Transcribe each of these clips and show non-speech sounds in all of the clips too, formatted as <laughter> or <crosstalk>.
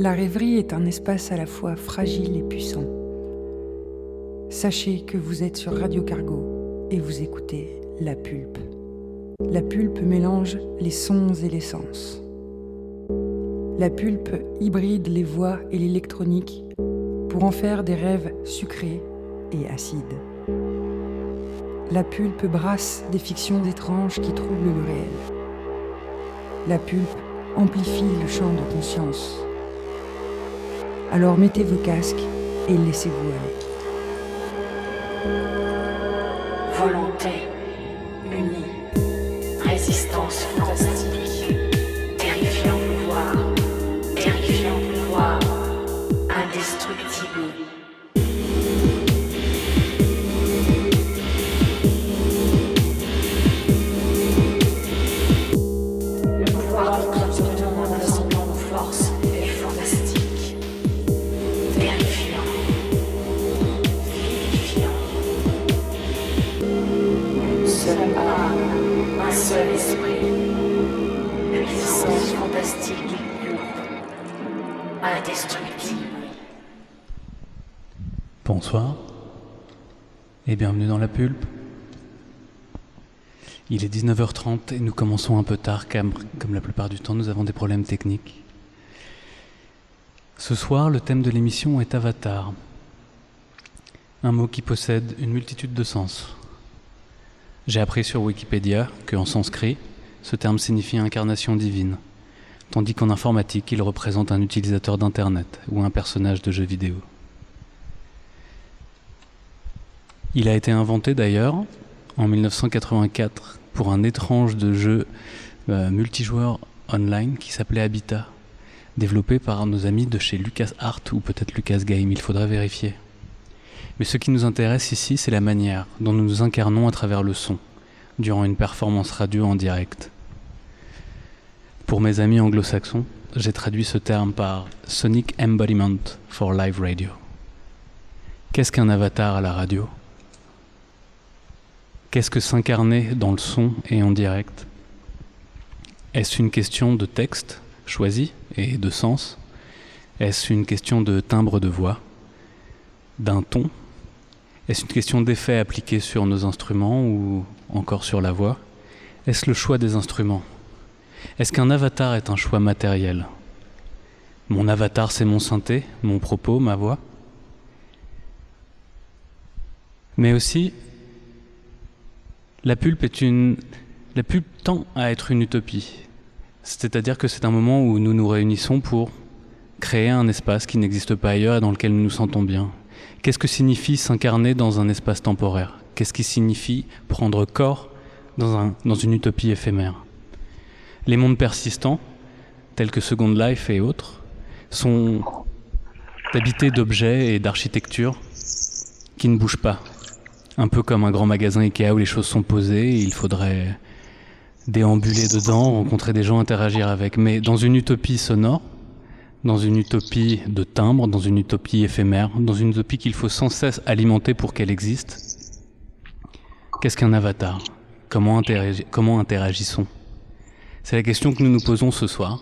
La rêverie est un espace à la fois fragile et puissant. Sachez que vous êtes sur Radio Cargo et vous écoutez La Pulpe. La Pulpe mélange les sons et les sens. La Pulpe hybride les voix et l'électronique pour en faire des rêves sucrés et acides. La Pulpe brasse des fictions étranges qui troublent le réel. La Pulpe amplifie le champ de conscience. Alors mettez vos casques et laissez-vous aller. Bienvenue dans la pulpe. Il est 19h30 et nous commençons un peu tard car, comme la plupart du temps, nous avons des problèmes techniques. Ce soir, le thème de l'émission est Avatar, un mot qui possède une multitude de sens. J'ai appris sur Wikipédia que en sanskrit, ce terme signifie incarnation divine, tandis qu'en informatique, il représente un utilisateur d'Internet ou un personnage de jeu vidéo. Il a été inventé d'ailleurs en 1984 pour un étrange de jeu euh, multijoueur online qui s'appelait Habitat, développé par nos amis de chez LucasArt ou peut-être Lucas Game, il faudra vérifier. Mais ce qui nous intéresse ici, c'est la manière dont nous nous incarnons à travers le son, durant une performance radio en direct. Pour mes amis anglo-saxons, j'ai traduit ce terme par Sonic Embodiment for Live Radio. Qu'est-ce qu'un avatar à la radio? Qu'est-ce que s'incarner dans le son et en direct Est-ce une question de texte choisi et de sens Est-ce une question de timbre de voix D'un ton Est-ce une question d'effet appliqué sur nos instruments ou encore sur la voix Est-ce le choix des instruments Est-ce qu'un avatar est un choix matériel Mon avatar c'est mon synthé, mon propos, ma voix Mais aussi, la pulpe est une. La pulpe tend à être une utopie. C'est-à-dire que c'est un moment où nous nous réunissons pour créer un espace qui n'existe pas ailleurs et dans lequel nous nous sentons bien. Qu'est-ce que signifie s'incarner dans un espace temporaire? Qu'est-ce qui signifie prendre corps dans, dans une utopie éphémère? Les mondes persistants, tels que Second Life et autres, sont habités d'objets et d'architecture qui ne bougent pas, un peu comme un grand magasin Ikea où les choses sont posées, il faudrait déambuler dedans, rencontrer des gens, interagir avec. Mais dans une utopie sonore, dans une utopie de timbre, dans une utopie éphémère, dans une utopie qu'il faut sans cesse alimenter pour qu'elle existe, qu'est-ce qu'un avatar? Comment, comment interagissons? C'est la question que nous nous posons ce soir,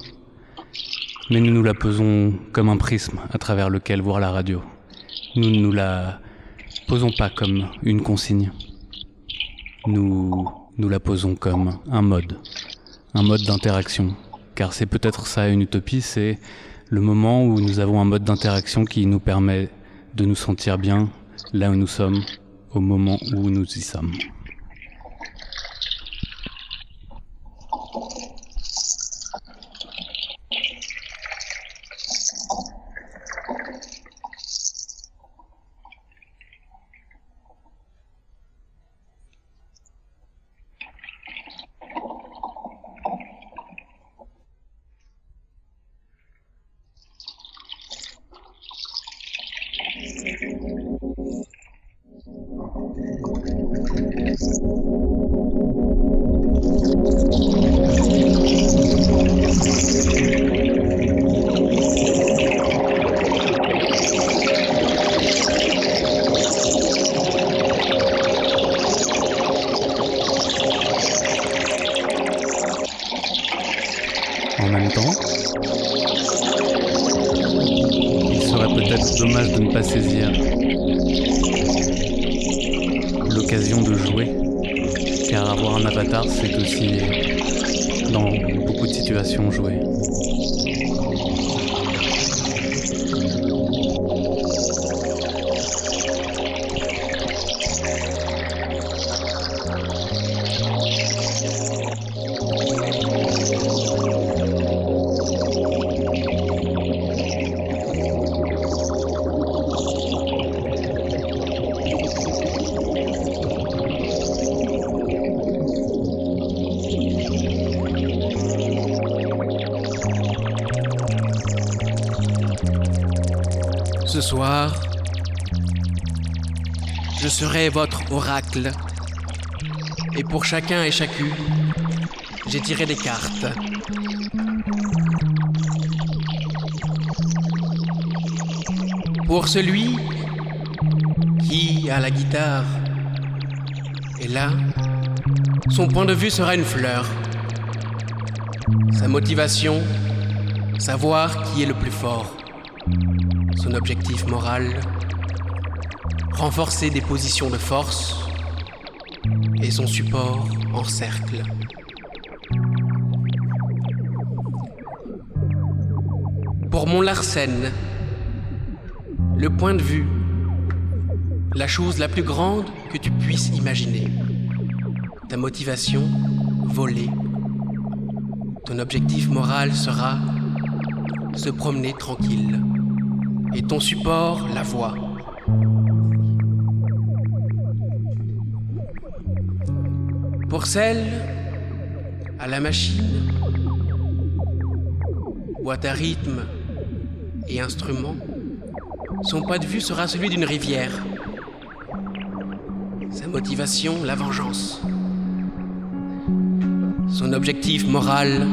mais nous nous la posons comme un prisme à travers lequel voir la radio. Nous nous la posons pas comme une consigne. Nous, nous la posons comme un mode, un mode d'interaction. Car c'est peut-être ça une utopie, c'est le moment où nous avons un mode d'interaction qui nous permet de nous sentir bien là où nous sommes, au moment où nous y sommes. Serai votre oracle. Et pour chacun et chacune, j'ai tiré des cartes. Pour celui qui, à la guitare, est là, son point de vue sera une fleur. Sa motivation, savoir qui est le plus fort. Son objectif moral, renforcer des positions de force et son support en cercle. Pour mon Larsen, le point de vue, la chose la plus grande que tu puisses imaginer. Ta motivation, voler. Ton objectif moral sera se promener tranquille. Et ton support, la voix. Pour celle à la machine, boîte à rythme et instrument, son point de vue sera celui d'une rivière. Sa motivation, la vengeance. Son objectif moral,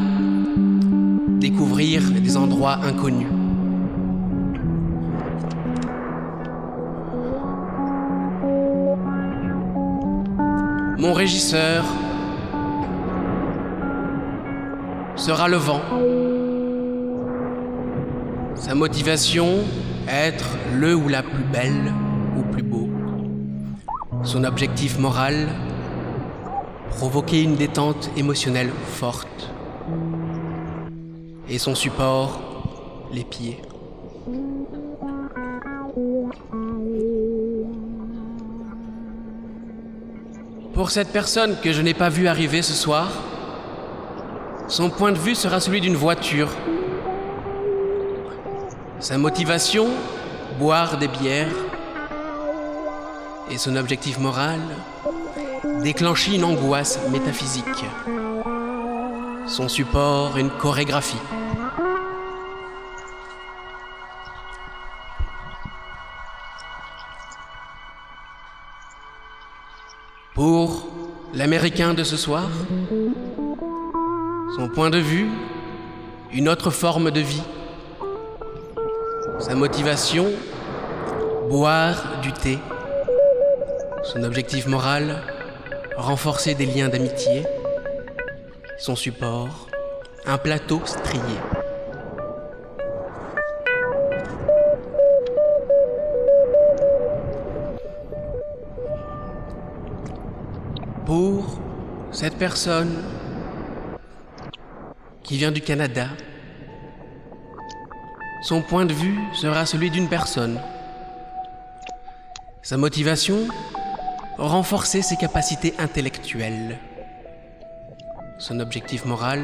découvrir des endroits inconnus. Mon régisseur sera le vent. Sa motivation, être le ou la plus belle ou plus beau. Son objectif moral, provoquer une détente émotionnelle forte. Et son support, les pieds. Pour cette personne que je n'ai pas vue arriver ce soir, son point de vue sera celui d'une voiture. Sa motivation, boire des bières. Et son objectif moral, déclencher une angoisse métaphysique. Son support, une chorégraphie. Pour l'Américain de ce soir, son point de vue, une autre forme de vie. Sa motivation, boire du thé. Son objectif moral, renforcer des liens d'amitié. Son support, un plateau strié. Pour cette personne qui vient du Canada, son point de vue sera celui d'une personne. Sa motivation, renforcer ses capacités intellectuelles. Son objectif moral,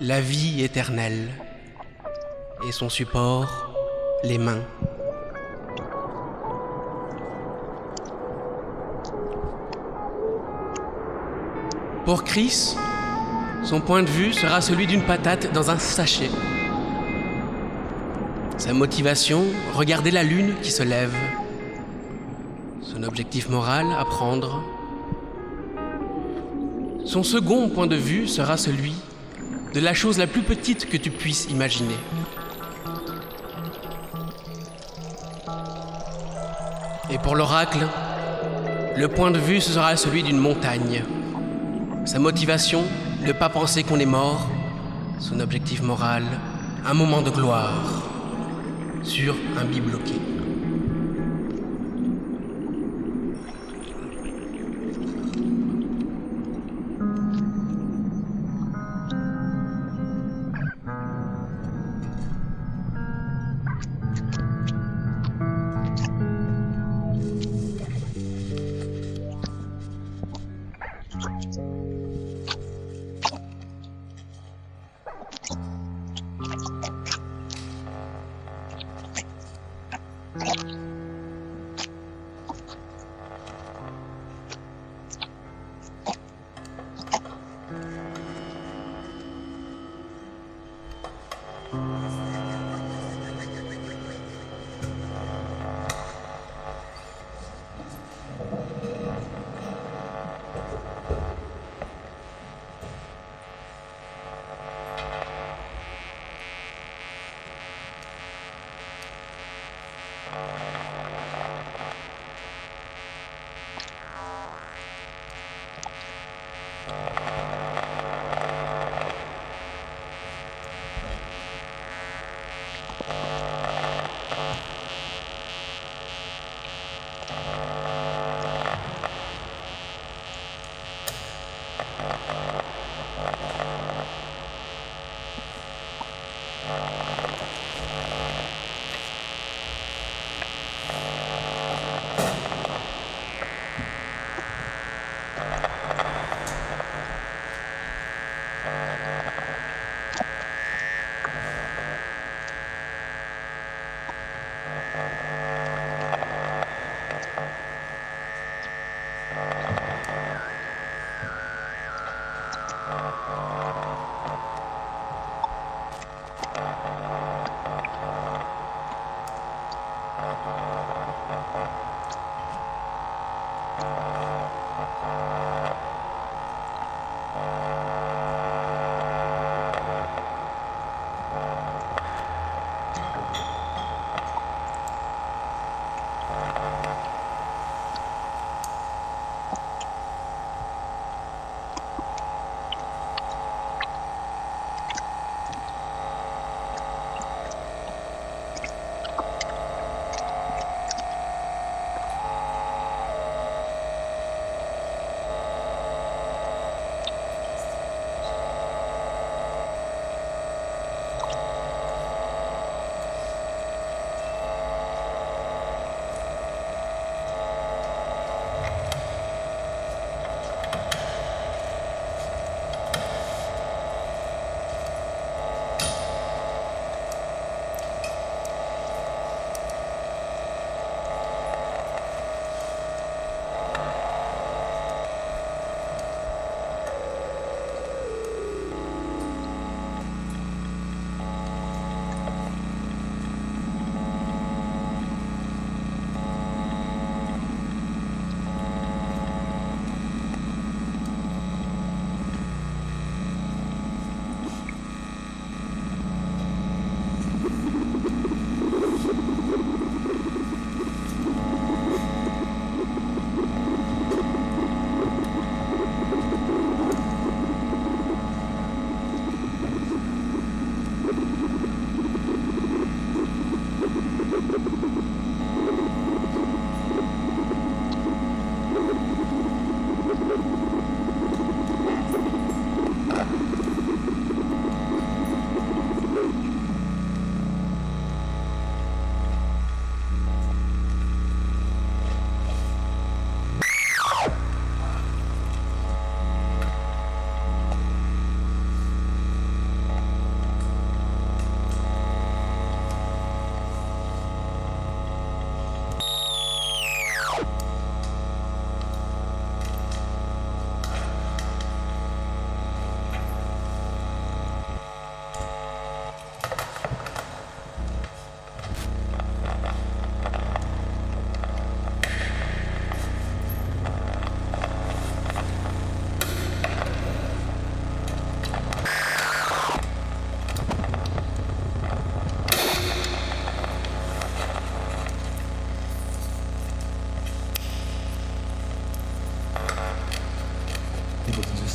la vie éternelle. Et son support, les mains. Pour Chris, son point de vue sera celui d'une patate dans un sachet. Sa motivation, regarder la lune qui se lève. Son objectif moral, apprendre. Son second point de vue sera celui de la chose la plus petite que tu puisses imaginer. Et pour l'oracle, le point de vue sera celui d'une montagne. Sa motivation, ne pas penser qu'on est mort. Son objectif moral, un moment de gloire. sur un bibloquet.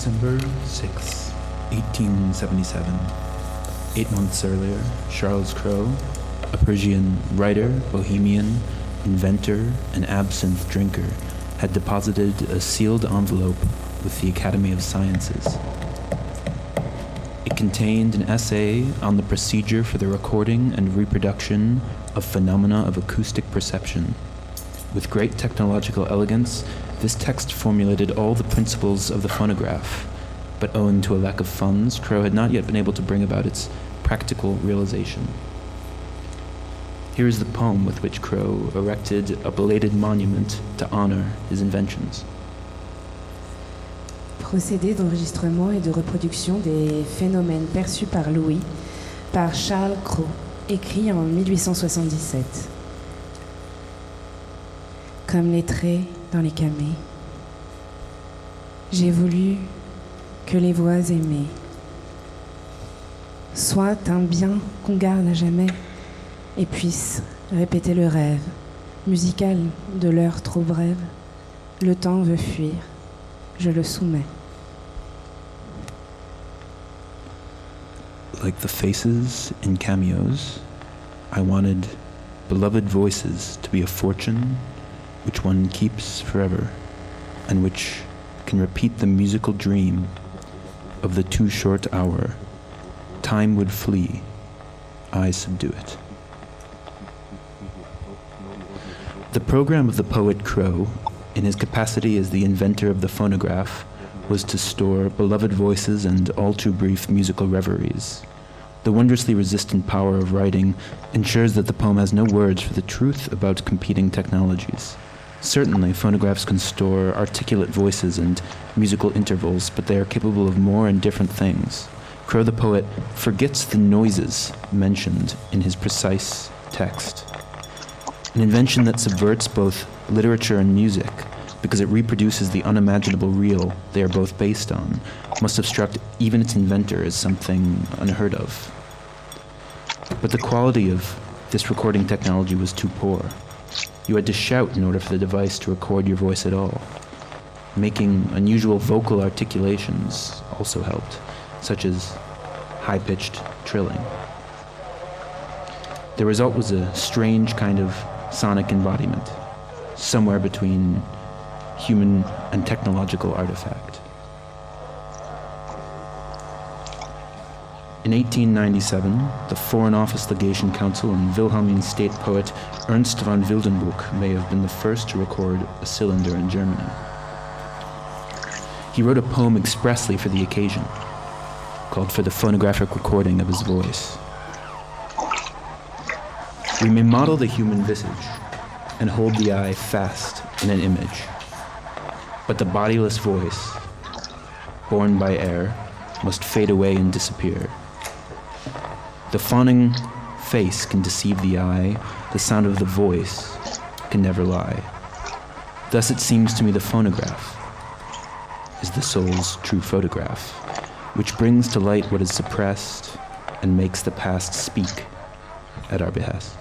December 6, 1877. Eight months earlier, Charles Crow, a Persian writer, bohemian, inventor, and absinthe drinker, had deposited a sealed envelope with the Academy of Sciences. It contained an essay on the procedure for the recording and reproduction of phenomena of acoustic perception. With great technological elegance, this text formulated all the principles of the phonograph, but owing to a lack of funds, Crow had not yet been able to bring about its practical realization. Here is the poem with which Crow erected a belated monument to honor his inventions. Procédé d'enregistrement et de reproduction des phénomènes perçus par Louis par Charles Crow, écrit en 1877. Comme les traits dans les camées, j'ai voulu que les voix aimées soient un bien qu'on garde à jamais et puisse répéter le rêve musical de l'heure trop brève. Le temps veut fuir, je le soumets. Like the faces in cameos, I wanted beloved voices to be a fortune which one keeps forever and which can repeat the musical dream of the too short hour. Time would flee, I subdue it. The program of the poet Crow, in his capacity as the inventor of the phonograph, was to store beloved voices and all too brief musical reveries. The wondrously resistant power of writing ensures that the poem has no words for the truth about competing technologies. Certainly, phonographs can store articulate voices and musical intervals, but they are capable of more and different things. Crow the poet forgets the noises mentioned in his precise text. An invention that subverts both literature and music, because it reproduces the unimaginable real they are both based on, must have struck even its inventor as something unheard of. But the quality of this recording technology was too poor. You had to shout in order for the device to record your voice at all. Making unusual vocal articulations also helped, such as high pitched trilling. The result was a strange kind of sonic embodiment, somewhere between human and technological artifact. In 1897, the Foreign Office Legation Council and Wilhelmine state poet Ernst von Wildenbruch may have been the first to record a cylinder in Germany. He wrote a poem expressly for the occasion, called for the phonographic recording of his voice. We may model the human visage and hold the eye fast in an image, but the bodiless voice, born by air, must fade away and disappear. The fawning face can deceive the eye, the sound of the voice can never lie. Thus it seems to me the phonograph is the soul's true photograph, which brings to light what is suppressed and makes the past speak at our behest.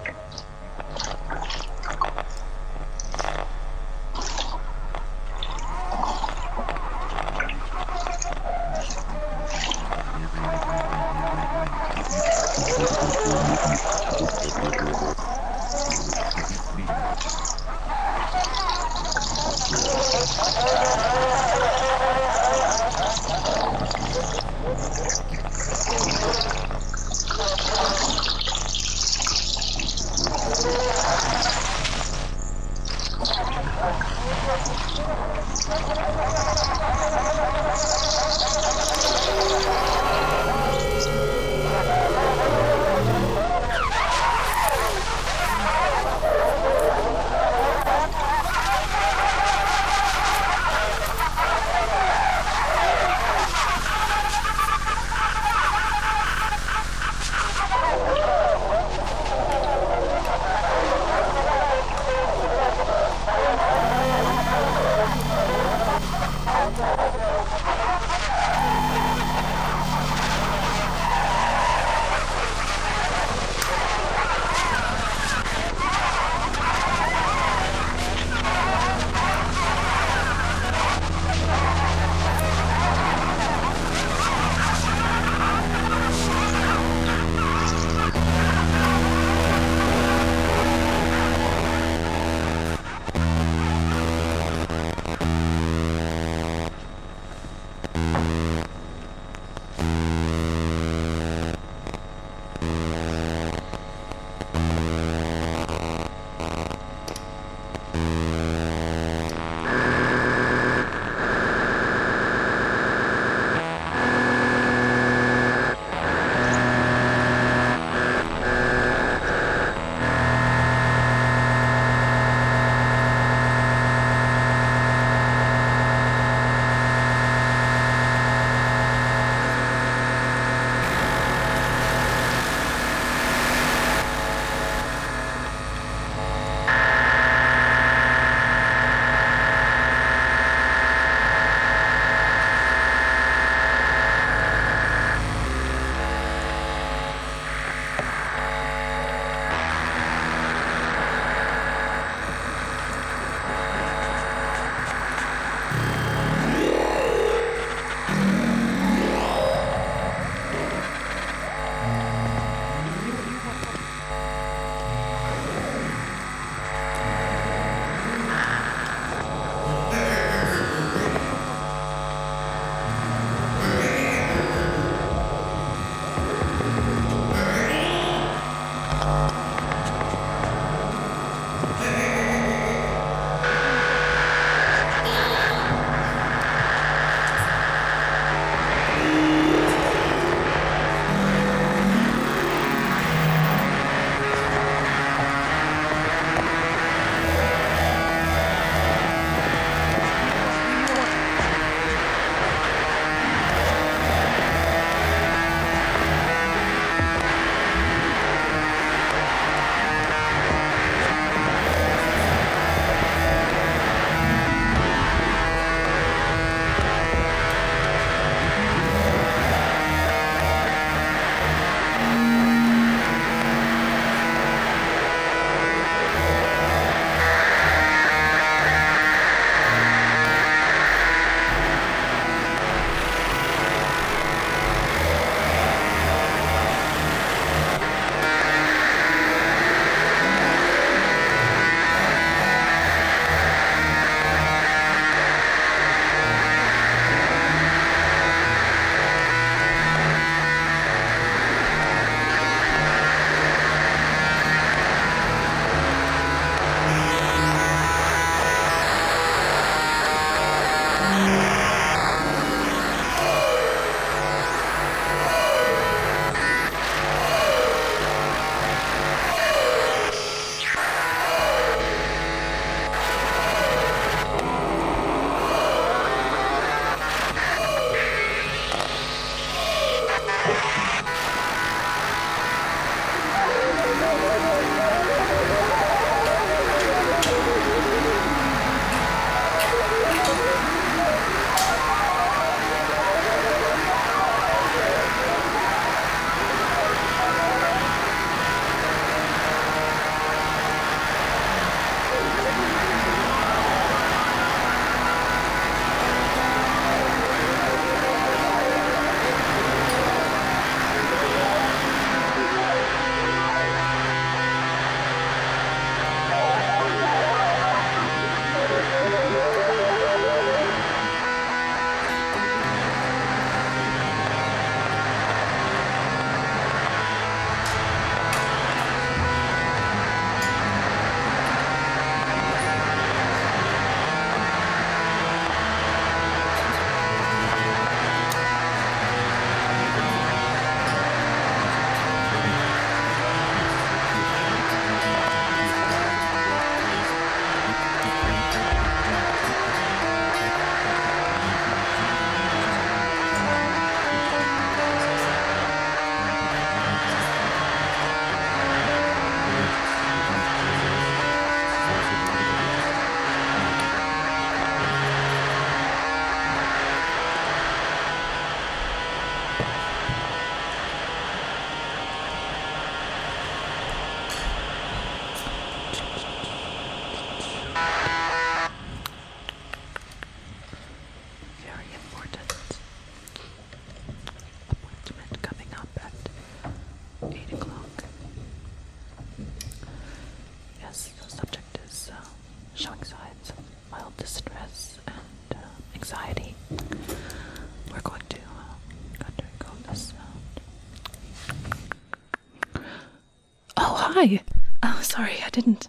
Sorry, I didn't.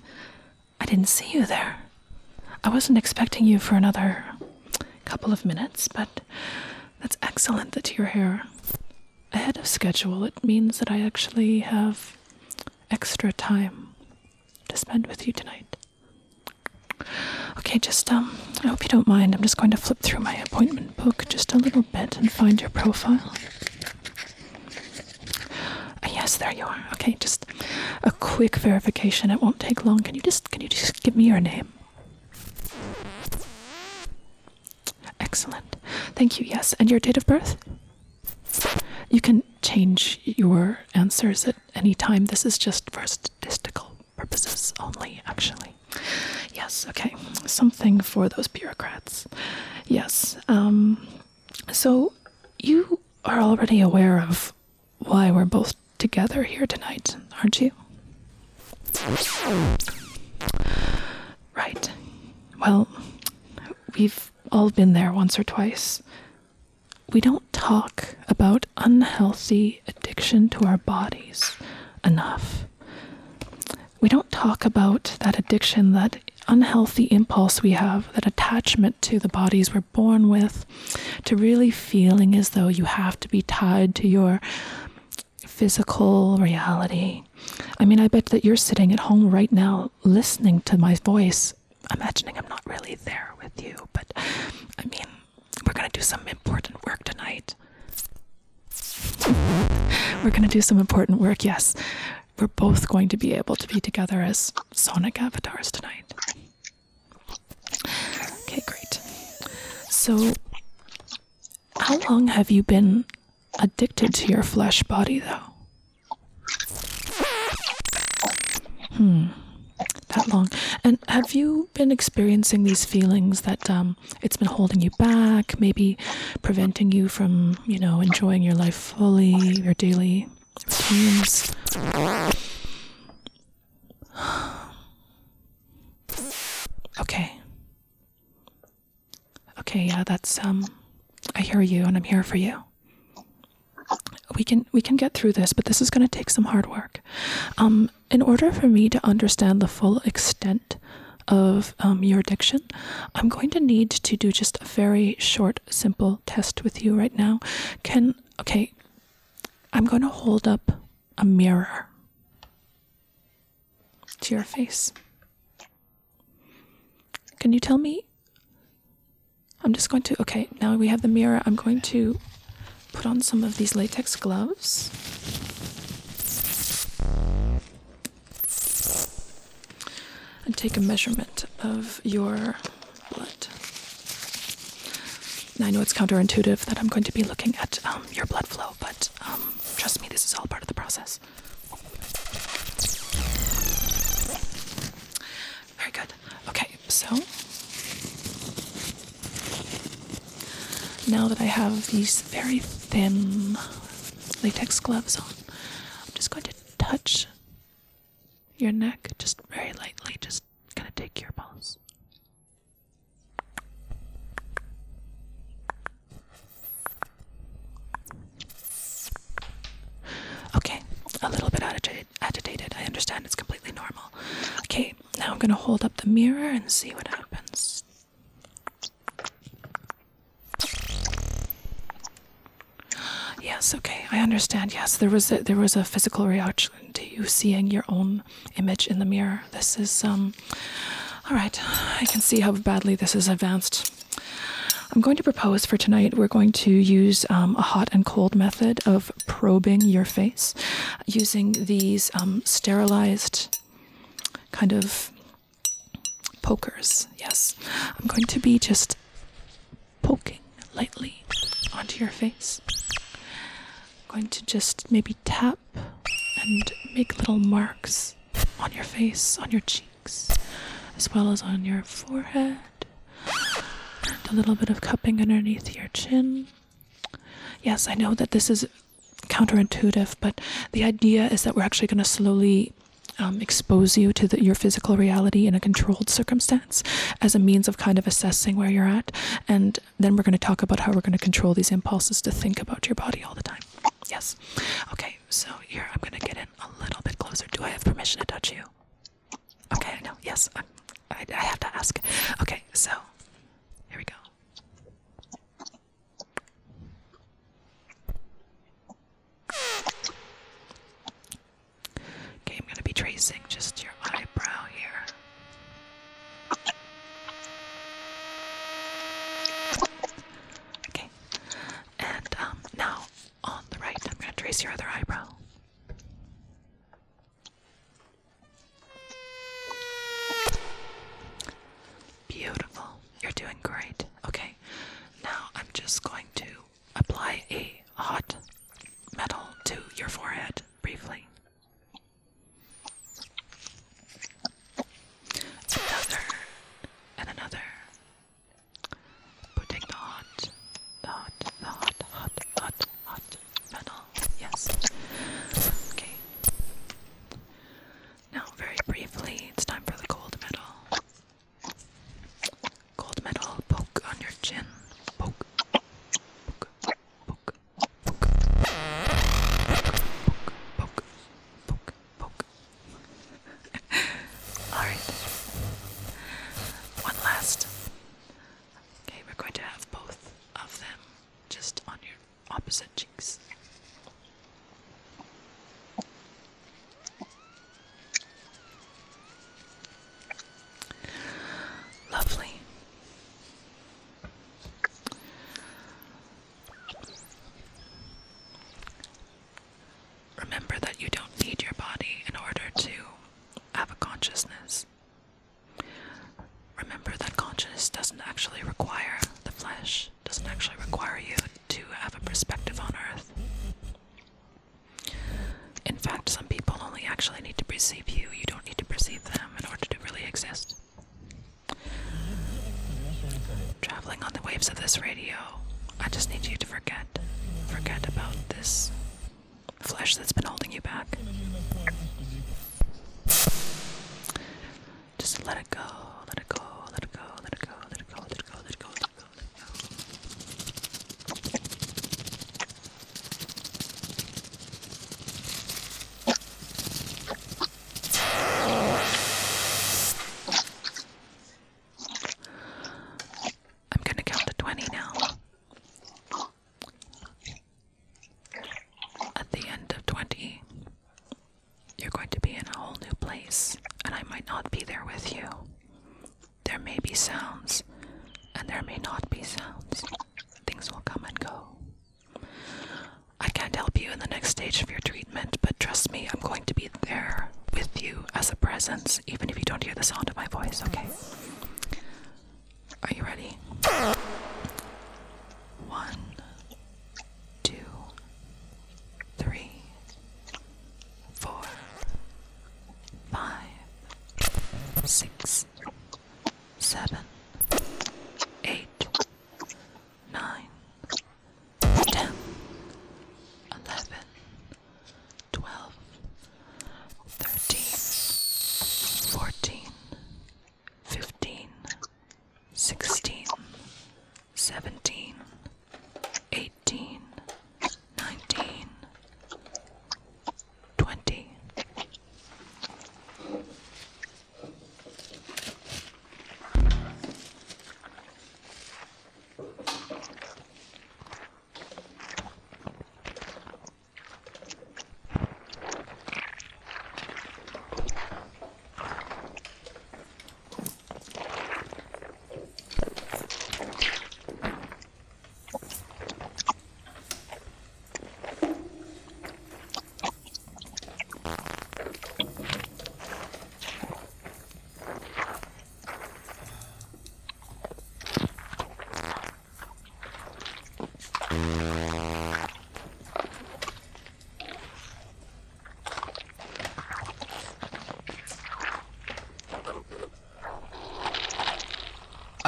I didn't see you there. I wasn't expecting you for another couple of minutes, but that's excellent that you're here ahead of schedule. It means that I actually have extra time to spend with you tonight. Okay, just um, I hope you don't mind. I'm just going to flip through my appointment book just a little bit and find your profile. Ah, Yes, there you are. Okay, just a quick verification. It won't take long. Can you just can you just give me your name? Excellent. Thank you. Yes, and your date of birth? You can change your answers at any time. This is just for statistical purposes only, actually. Yes, okay. Something for those bureaucrats. Yes. Um, so you are already aware of why we're both together here tonight, aren't you? Right. Well, we've all been there once or twice. We don't talk about unhealthy addiction to our bodies enough. We don't talk about that addiction, that unhealthy impulse we have, that attachment to the bodies we're born with, to really feeling as though you have to be tied to your physical reality. I mean, I bet that you're sitting at home right now listening to my voice, imagining I'm not really there with you, but I mean, we're going to do some important work tonight. We're going to do some important work, yes. We're both going to be able to be together as sonic avatars tonight. Okay, great. So, how long have you been addicted to your flesh body, though? Hmm, that long. And have you been experiencing these feelings that um, it's been holding you back, maybe preventing you from, you know, enjoying your life fully, your daily routines? <sighs> Okay. Okay, yeah, that's um I hear you and I'm here for you. We can we can get through this, but this is going to take some hard work. Um in order for me to understand the full extent of um, your addiction, I'm going to need to do just a very short, simple test with you right now. Can, okay, I'm going to hold up a mirror to your face. Can you tell me? I'm just going to, okay, now we have the mirror. I'm going to put on some of these latex gloves. And take a measurement of your blood. Now, I know it's counterintuitive that I'm going to be looking at um, your blood flow, but um, trust me, this is all part of the process. Very good. Okay, so now that I have these very thin latex gloves on, I'm just going to touch your neck just very lightly, just gonna take your pulse. Okay, a little bit agitated. Agitated. I understand. It's completely normal. Okay, now I'm gonna hold up the mirror and see what happens. Yes, okay, I understand. Yes, there was a, there was a physical reaction to you seeing your own image in the mirror. This is um, all right. I can see how badly this is advanced. I'm going to propose for tonight. We're going to use um, a hot and cold method of probing your face, using these um, sterilized kind of pokers. Yes, I'm going to be just poking lightly onto your face going to just maybe tap and make little marks on your face, on your cheeks, as well as on your forehead, and a little bit of cupping underneath your chin. Yes, I know that this is counterintuitive, but the idea is that we're actually going to slowly um, expose you to the, your physical reality in a controlled circumstance as a means of kind of assessing where you're at. And then we're going to talk about how we're going to control these impulses to think about your body all the time. Yes. Okay, so here I'm gonna get in a little bit closer. Do I have permission to touch you? Okay, no, yes, I, I, I have to ask. Okay, so here we go. Okay, I'm gonna be tracing just your eyebrow here. raise your other eyebrow. Beautiful. You're doing great. Okay. Now I'm just going to apply a hot metal to your forehead briefly. of this radio. I just need you to forget. Forget about this flesh that's been holding you back. Just let it go.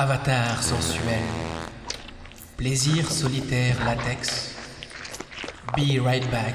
Avatar sensuel. Plaisir solitaire latex. Be right back.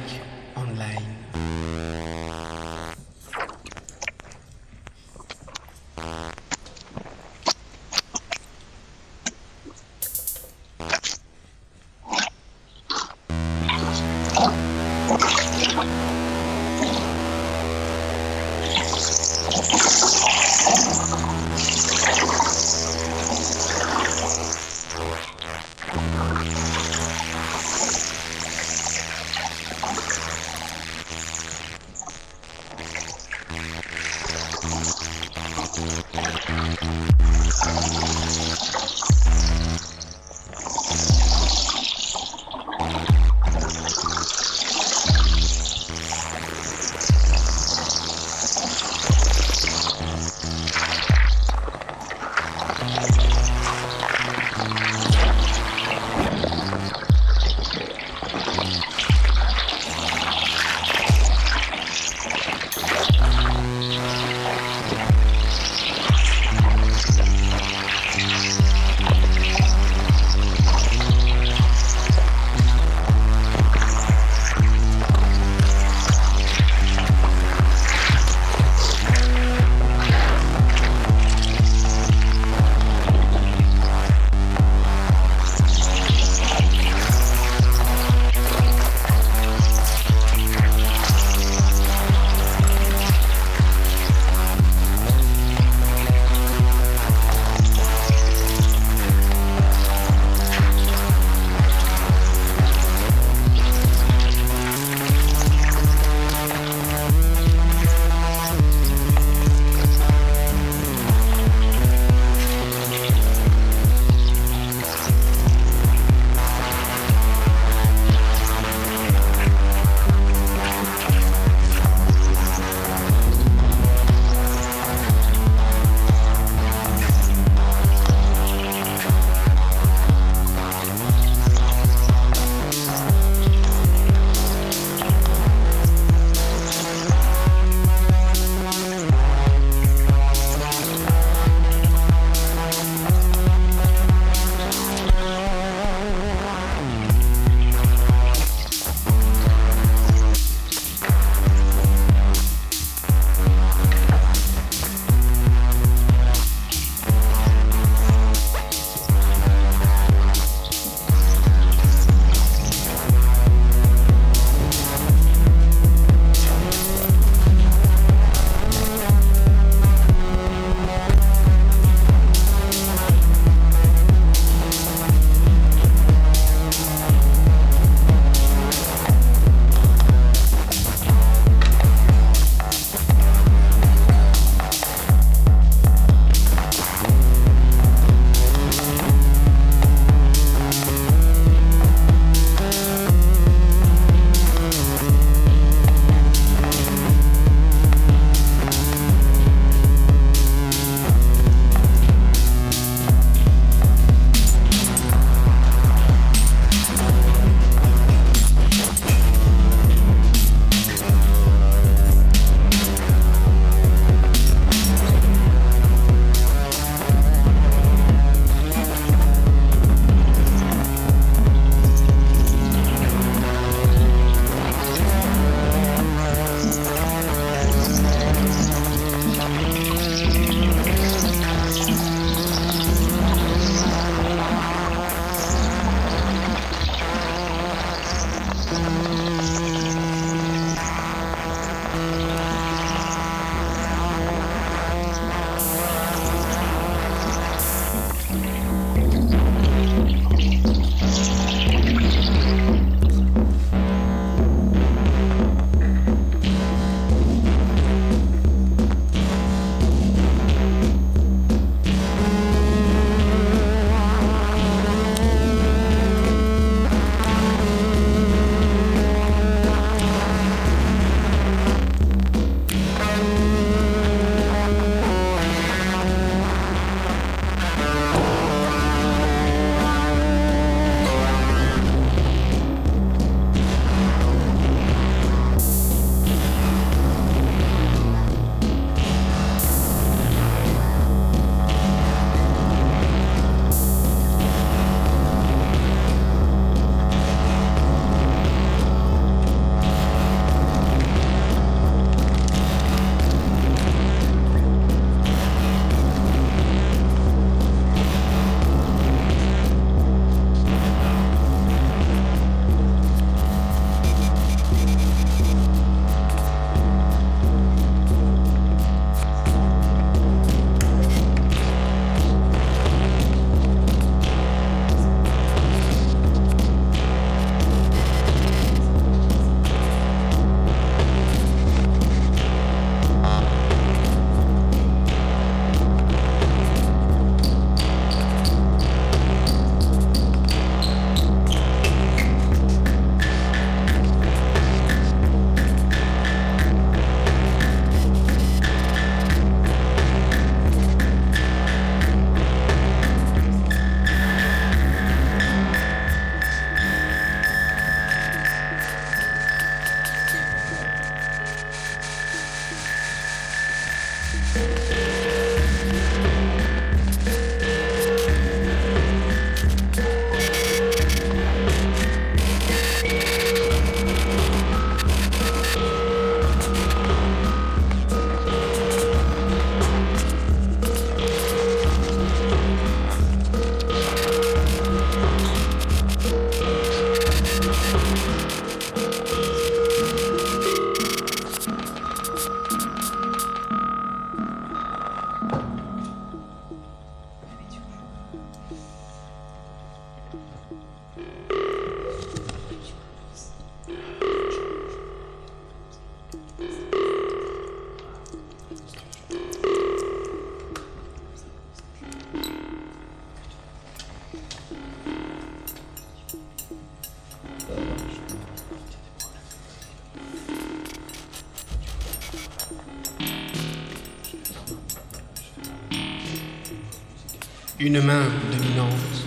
Une main dominante.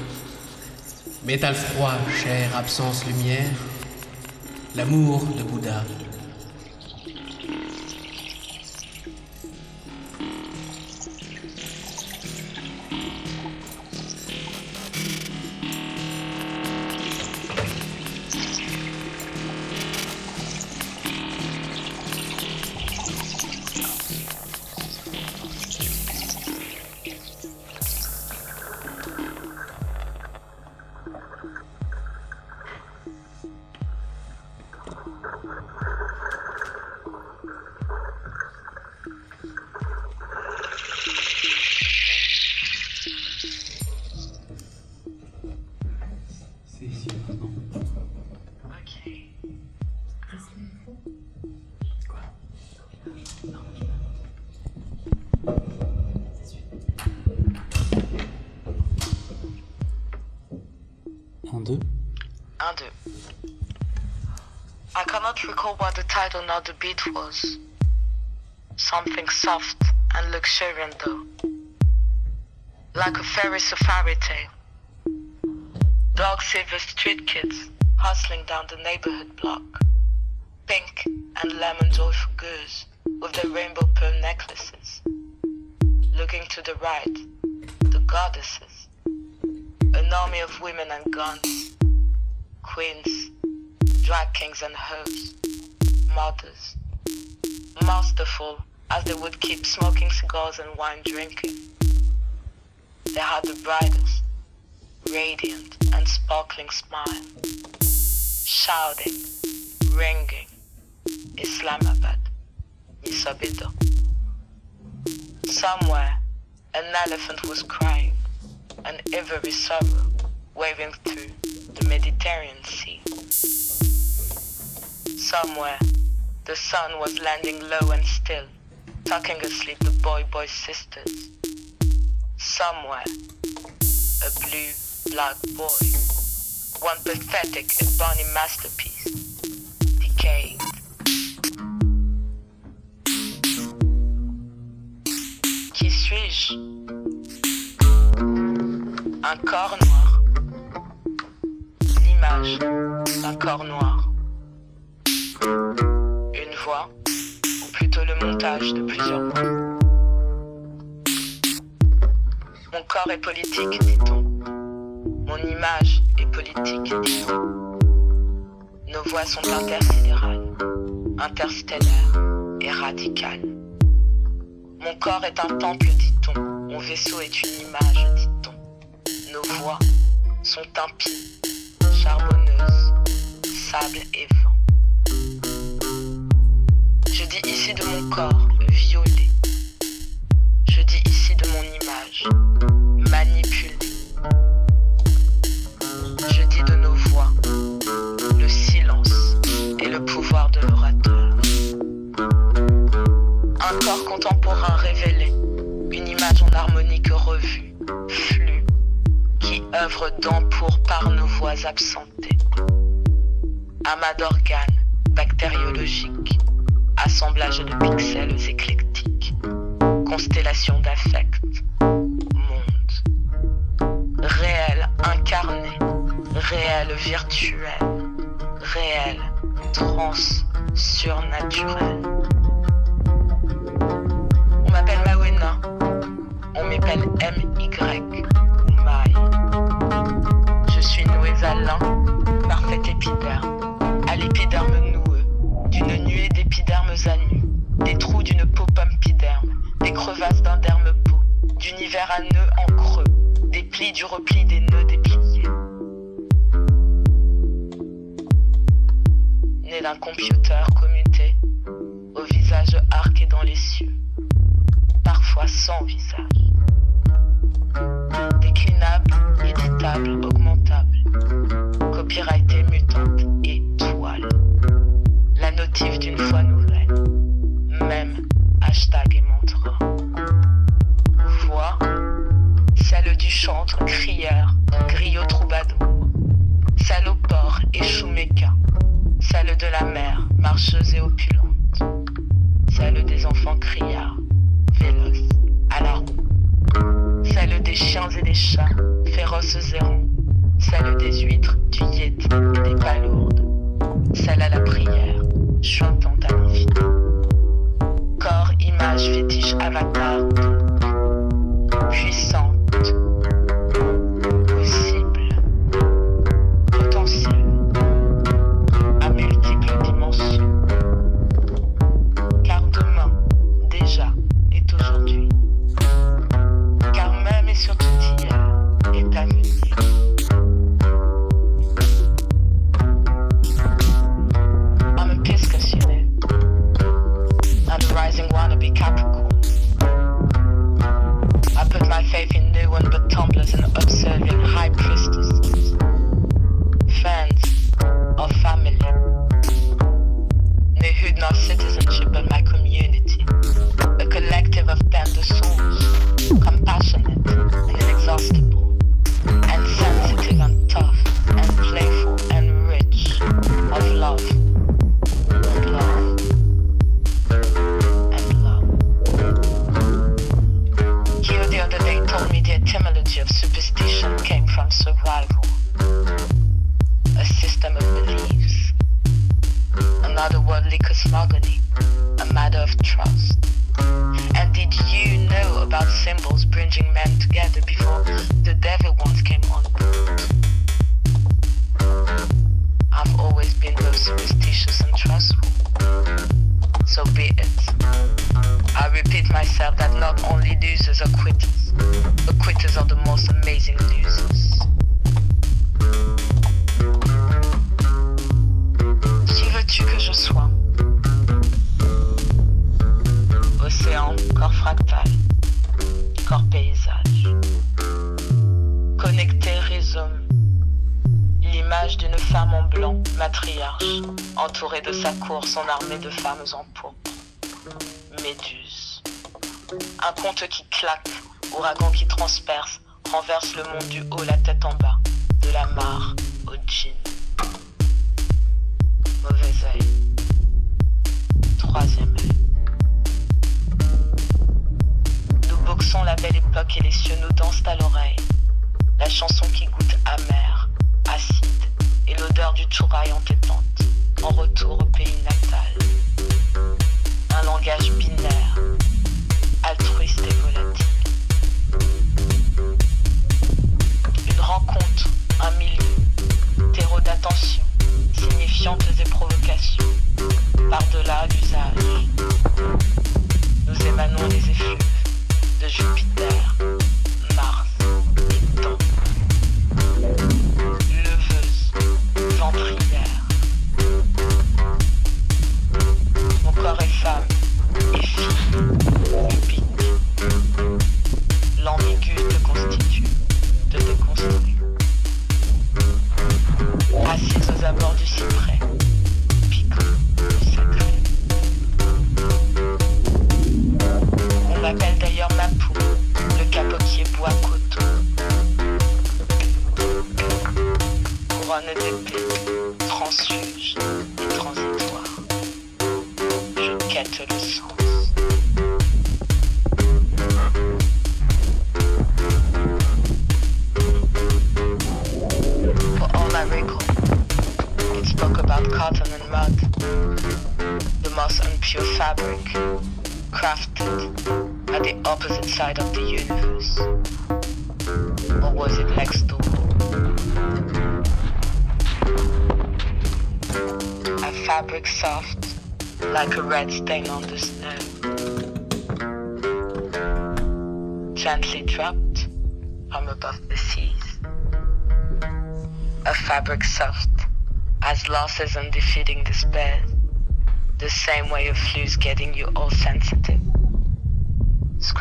Métal froid, chair, absence, lumière. L'amour de Bouddha. Nor the beat was. Something soft and luxuriant though. Like a fairy safari tale. Dark silver street kids hustling down the neighborhood block. Pink and lemon joyful girls with their rainbow pearl necklaces. Looking to the right, the goddesses. An army of women and guns. Queens, drag kings and hoes. Mothers. Masterful as they would keep smoking cigars and wine drinking. They had the brightest, radiant and sparkling smile. Shouting, ringing, Islamabad, Nisabido. Somewhere, an elephant was crying, an ivory sorrow waving through the Mediterranean Sea. Somewhere, the sun was landing low and still, tucking asleep the boy boy sisters. Somewhere, a blue black boy, one pathetic ebony masterpiece, decayed. Qui suis-je Un corps noir. L'image d'un corps noir. Ou plutôt le montage de plusieurs voix. Mon corps est politique, dit-on. Mon image est politique, dit-on. Nos voix sont intersidérales, interstellaires et radicales. Mon corps est un temple, dit-on. Mon vaisseau est une image, dit-on. Nos voix sont impies, charbonneuses, sable et. Je dis ici de mon corps, violé. Je dis ici de mon image, manipulée. Je dis de nos voix, le silence et le pouvoir de l'orateur. Un corps contemporain révélé, une image en harmonique revue, flux, qui œuvre dans par nos voix absentées. Pixels du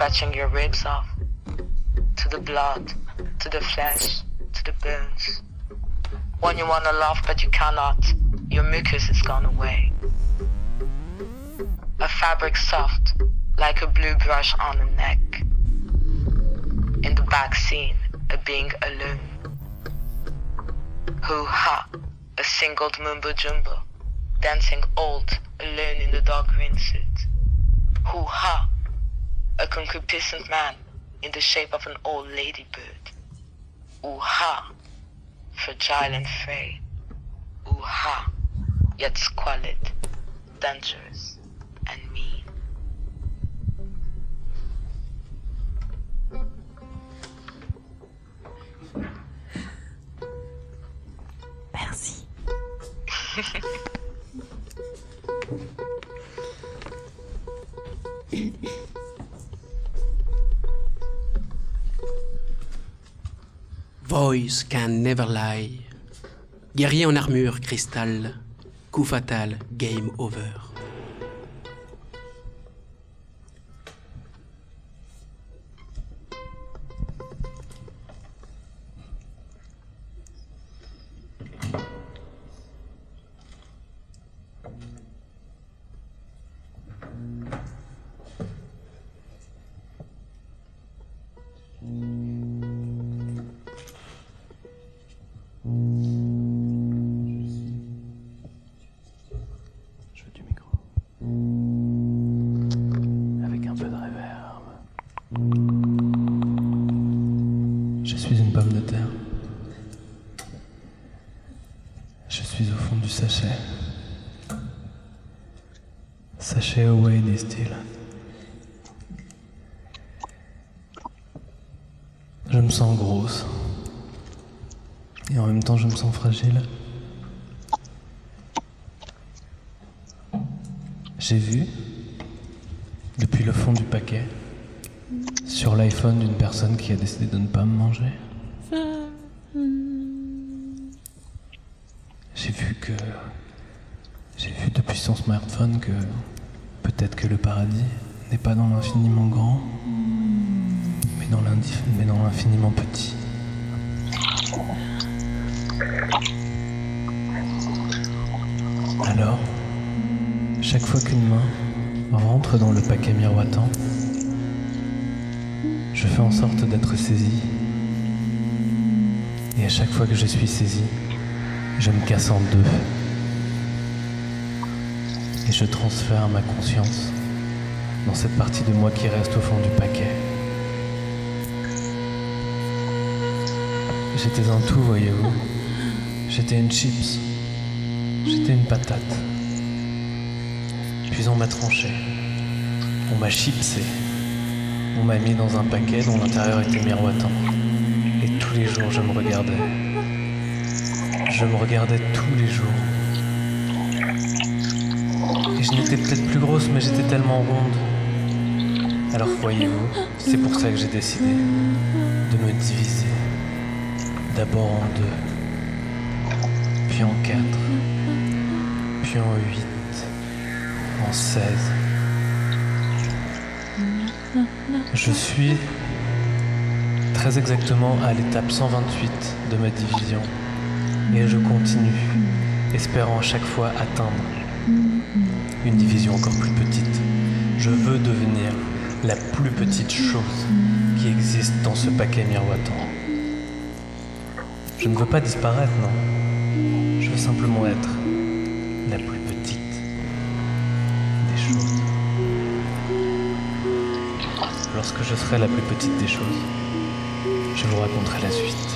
scratching your ribs off, to the blood, to the flesh, to the bones. When you want to laugh but you cannot, your mucus is gone away. A fabric soft, like a blue brush on a neck. In the back scene, a being alone. Hoo ha, a singled mumbo jumbo, dancing old, alone in the dark green suit. Hoo ha a concupiscent man in the shape of an old ladybird. Ooh-ha, fragile and frail. Ooh-ha, yet squalid, dangerous, and mean. Merci. <laughs> Voice can never lie. Guerrier en armure, cristal. Coup fatal, game over. Décidé de ne pas me manger. J'ai vu que. J'ai vu depuis son smartphone que peut-être que le paradis n'est pas dans l'infiniment grand, mais dans mais dans l'infiniment petit. Alors, chaque fois qu'une main rentre dans le paquet miroitant, sorte d'être saisi. Et à chaque fois que je suis saisi, je me casse en deux. Et je transfère ma conscience dans cette partie de moi qui reste au fond du paquet. J'étais un tout, voyez-vous. J'étais une chips. J'étais une patate. Puis on m'a tranché. On m'a chipsé. On m'a mis dans un paquet dont l'intérieur était miroitant. Et tous les jours, je me regardais. Je me regardais tous les jours. Et je n'étais peut-être plus grosse, mais j'étais tellement ronde. Alors voyez-vous, c'est pour ça que j'ai décidé de me diviser. D'abord en deux, puis en quatre, puis en huit, en seize. Je suis très exactement à l'étape 128 de ma division et je continue, espérant à chaque fois atteindre une division encore plus petite. Je veux devenir la plus petite chose qui existe dans ce paquet miroitant. Je ne veux pas disparaître, non. Je veux simplement être je serai la plus petite des choses, je vous raconterai la suite.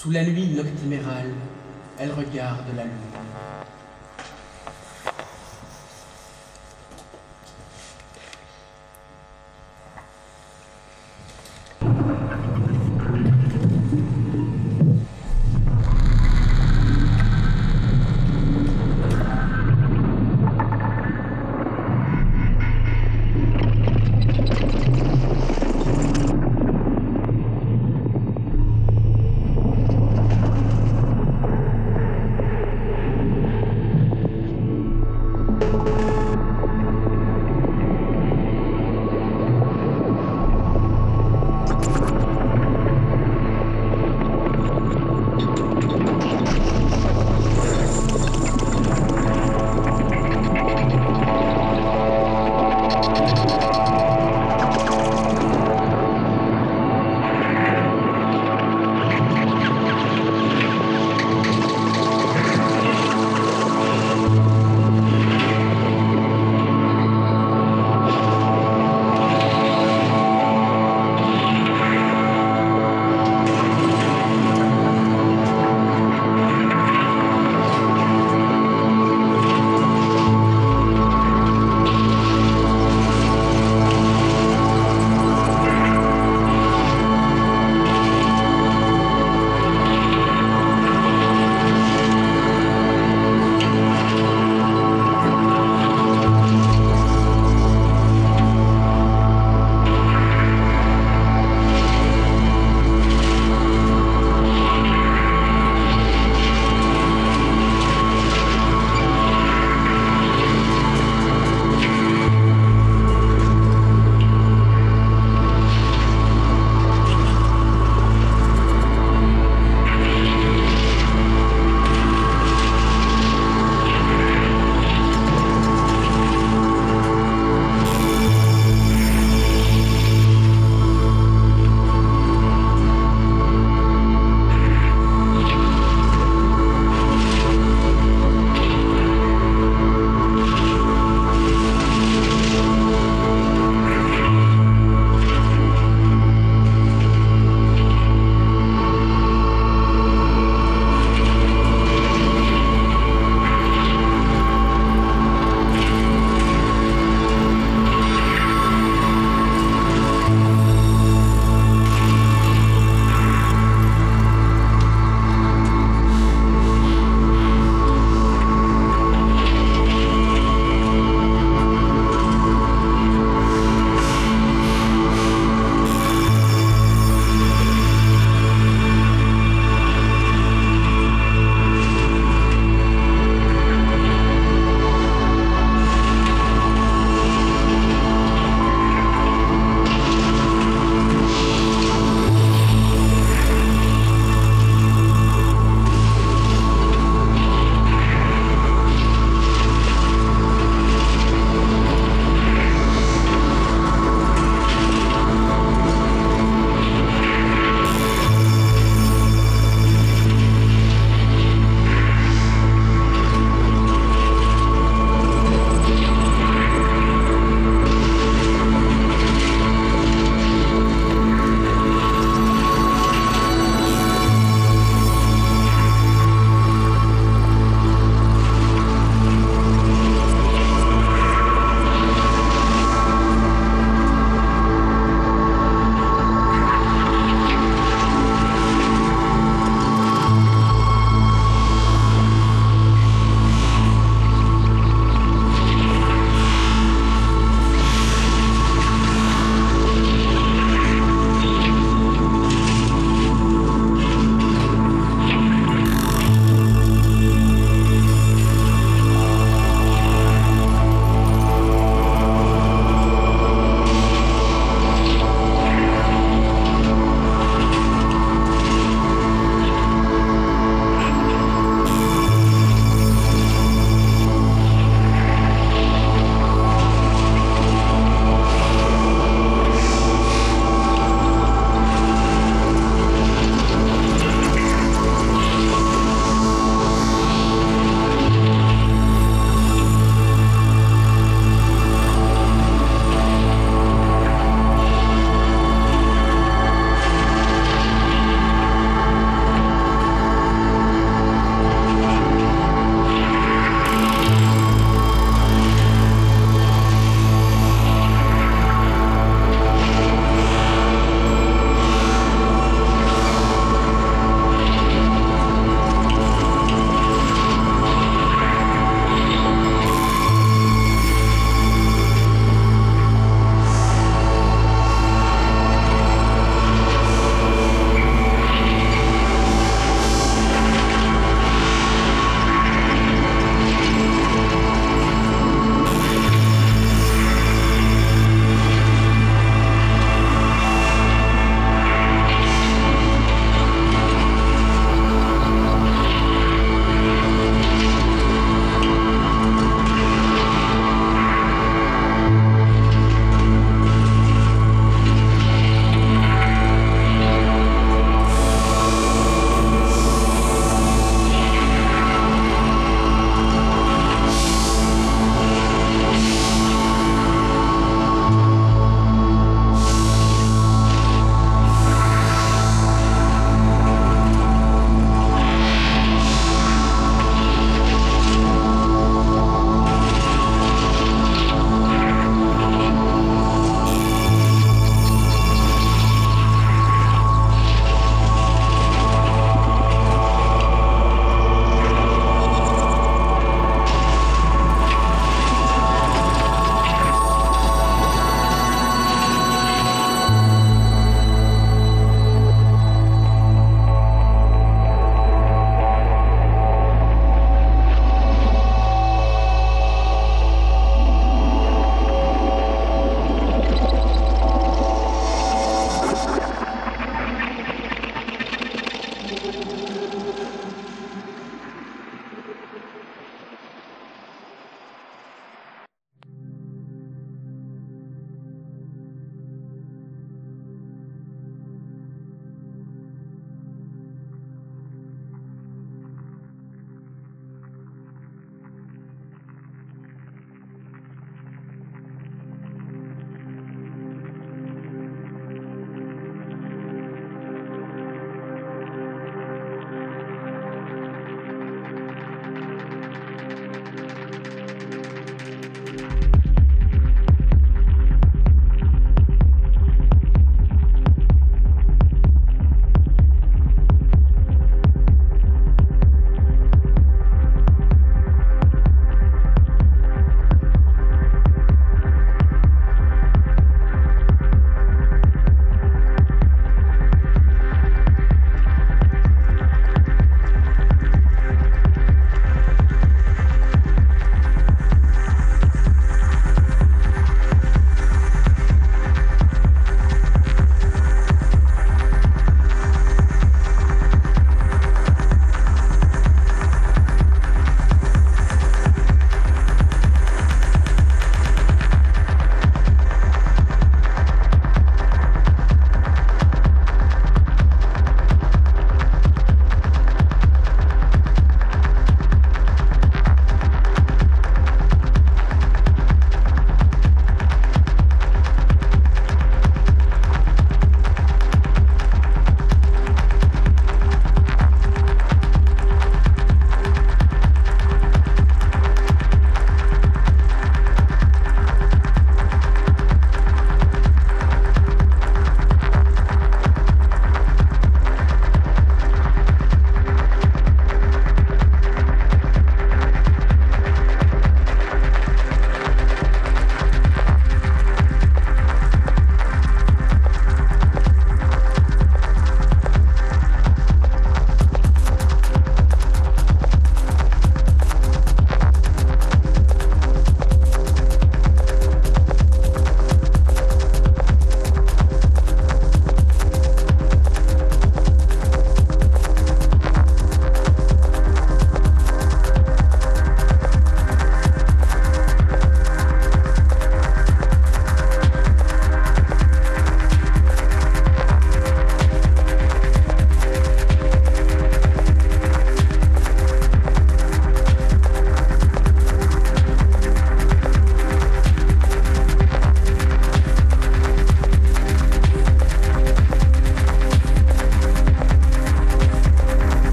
Sous la nuit noctimérale, elle regarde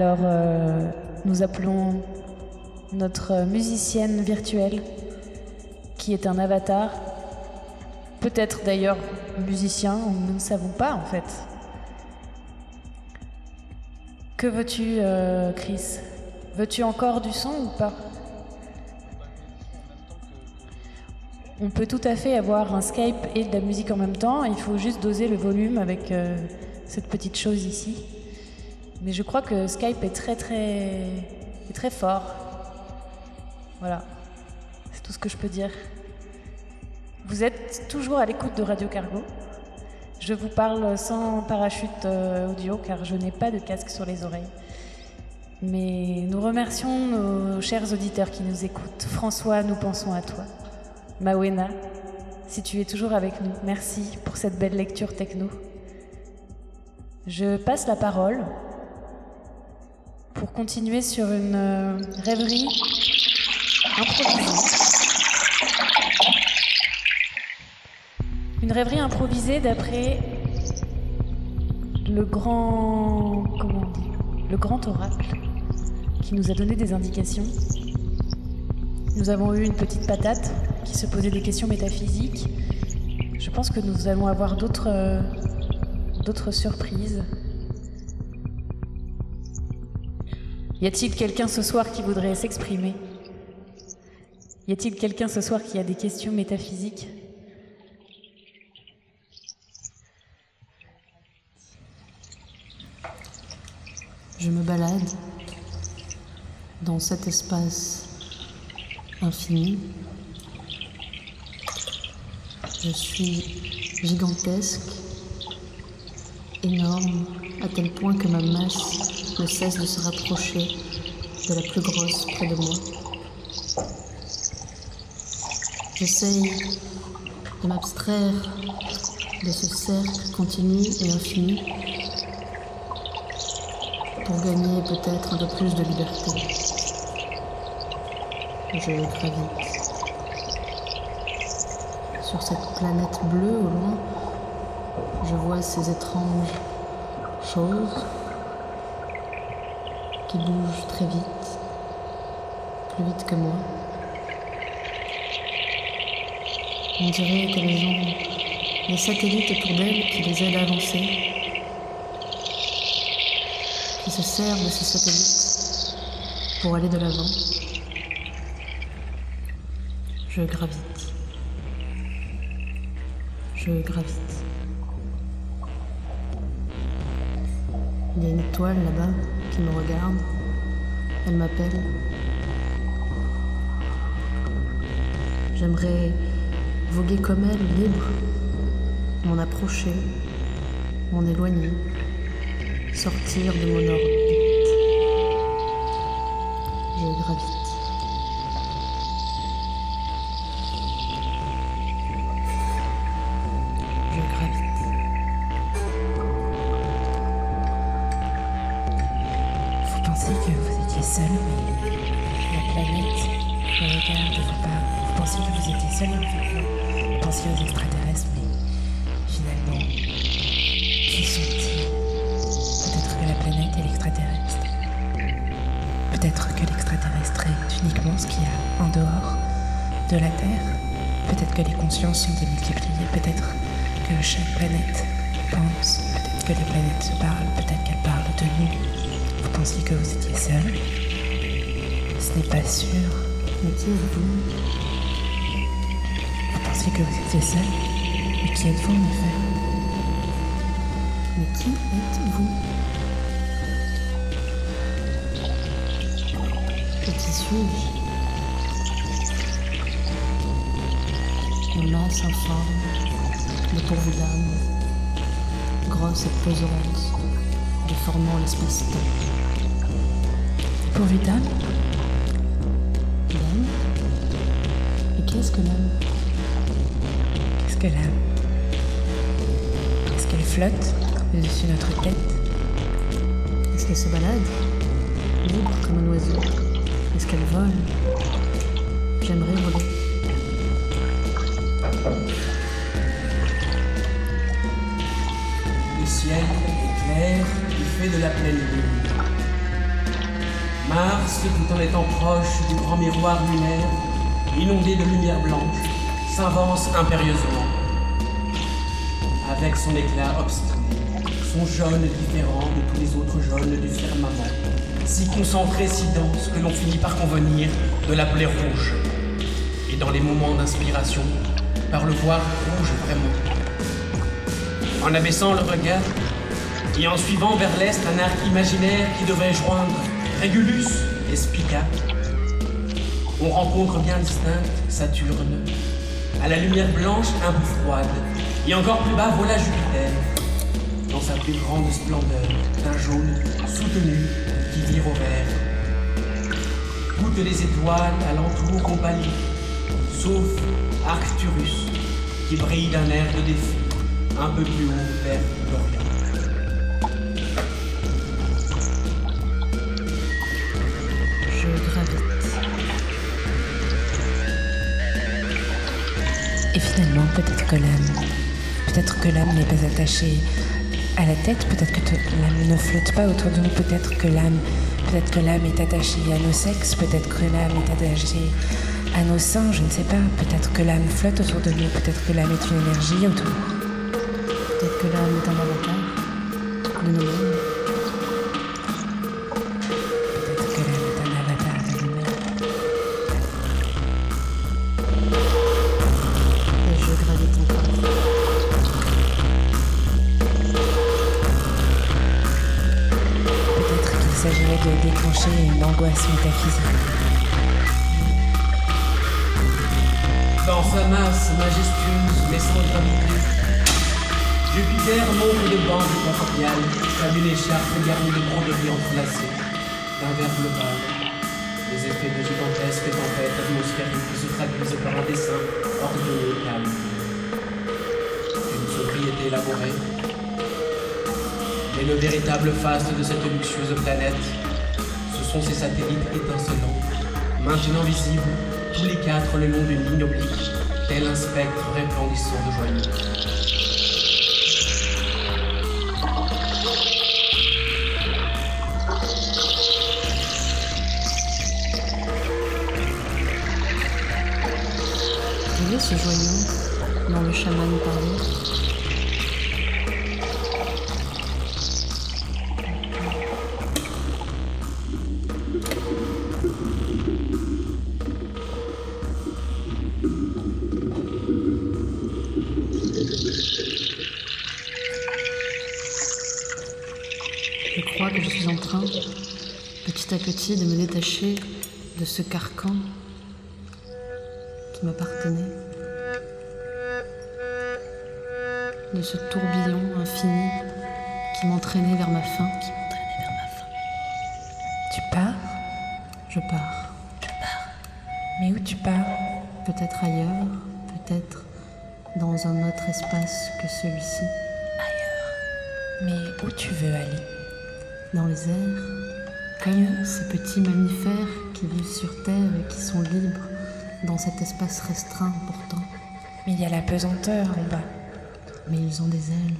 Alors, euh, nous appelons notre musicienne virtuelle, qui est un avatar, peut-être d'ailleurs musicien, nous ne savons pas en fait. Que veux-tu, euh, Chris? Veux-tu encore du son ou pas? On peut tout à fait avoir un Skype et de la musique en même temps, il faut juste doser le volume avec euh, cette petite chose ici. Mais je crois que Skype est très très fort. Voilà. C'est tout ce que je peux dire. Vous êtes toujours à l'écoute de Radio Cargo. Je vous parle sans parachute euh, audio car je n'ai pas de casque sur les oreilles. Mais nous remercions nos chers auditeurs qui nous écoutent. François, nous pensons à toi. Mawena, si tu es toujours avec nous, merci pour cette belle lecture techno. Je passe la parole pour continuer sur une euh, rêverie improvisée. Une rêverie improvisée d'après le grand comment on dit le grand oracle qui nous a donné des indications. Nous avons eu une petite patate qui se posait des questions métaphysiques. Je pense que nous allons avoir d'autres euh, d'autres surprises. Y a-t-il quelqu'un ce soir qui voudrait s'exprimer? Y a-t-il quelqu'un ce soir qui a des questions métaphysiques? Je me balade dans cet espace infini. Je suis gigantesque, énorme, à tel point que ma masse ne cesse de se rapprocher de la plus grosse près de moi. J'essaye de m'abstraire de ce cercle continu et infini pour gagner peut-être un peu plus de liberté. Je gravite sur cette planète bleue au loin. Je vois ces étranges choses qui bougent très vite, plus vite que moi. On dirait qu'elles ont des satellites autour d'elles qui les aident à avancer, qui se servent de ces satellites pour aller de l'avant. Je gravite. Je gravite. Il y a une étoile là-bas qui me regarde. Elle m'appelle. J'aimerais voguer comme elle, libre, m'en approcher, m'en éloigner, sortir de mon orbite. Masse informe, dépourvue d'âme, grosse et pesante, déformant l'espace-temps. Pourvu d'âme L'âme Et qu'est-ce que l'âme Qu'est-ce que l'âme Est-ce qu'elle flotte au-dessus de notre tête Est-ce qu'elle se balade Libre comme un oiseau? Est-ce qu'elle vole? J'aimerais voler. Il fait de la pleine lune. Mars, tout en étant proche du grand miroir lunaire, inondé de lumière blanche, s'avance impérieusement. Avec son éclat obstiné, son jaune différent de tous les autres jaunes du firmament, si concentré, si dense que l'on finit par convenir de l'appeler rouge. Et dans les moments d'inspiration, par le voir rouge vraiment. En abaissant le regard, et en suivant vers l'est un arc imaginaire qui devait joindre Régulus et Spica, on rencontre bien distincte Saturne, à la lumière blanche un peu froide, et encore plus bas voilà Jupiter, dans sa plus grande splendeur, d'un jaune soutenu qui vire au vert. Toutes les étoiles alentour pâli, sauf Arcturus, qui brille d'un air de défi, un peu plus haut vers peut-être que l'âme n'est pas attachée à la tête, peut-être que l'âme ne flotte pas autour de nous, peut-être que l'âme, l'âme est attachée à nos sexes, peut-être que l'âme est attachée à nos seins, je ne sais pas, peut-être que l'âme flotte autour de nous, peut-être que l'âme est une énergie autour. Peut-être que l'âme est un avatar de nous-mêmes. De déclencher une angoisse métaphysique. Dans sa masse majestueuse mais sans gravité, Jupiter montre de bandes équatoriales, comme une écharpe garnie de broderies entrelacées, d'un vert global. Les effets de gigantesques tempêtes atmosphériques se traduisent par un dessin ordonné et calme. Une sobriété élaborée. Mais le véritable faste de cette luxueuse planète, sont ses satellites étincelants, maintenant visibles, tous les quatre le long d'une ligne oblique, tel un spectre resplendissant de joyeux. Ce joyau dont le chaman parlait? De me détacher de ce carcan qui m'appartenait, de ce tourbillon infini qui m'entraînait vers ma fin. Tu pars? Je pars, Mais où tu pars? Peut-être ailleurs, peut-être dans un autre espace que celui-ci, Mais où tu veux aller? Dans les airs, comme ces petits mammifères qui vivent sur Terre et qui sont libres dans cet espace restreint pourtant. Mais il y a la pesanteur en bas. Mais ils ont des ailes.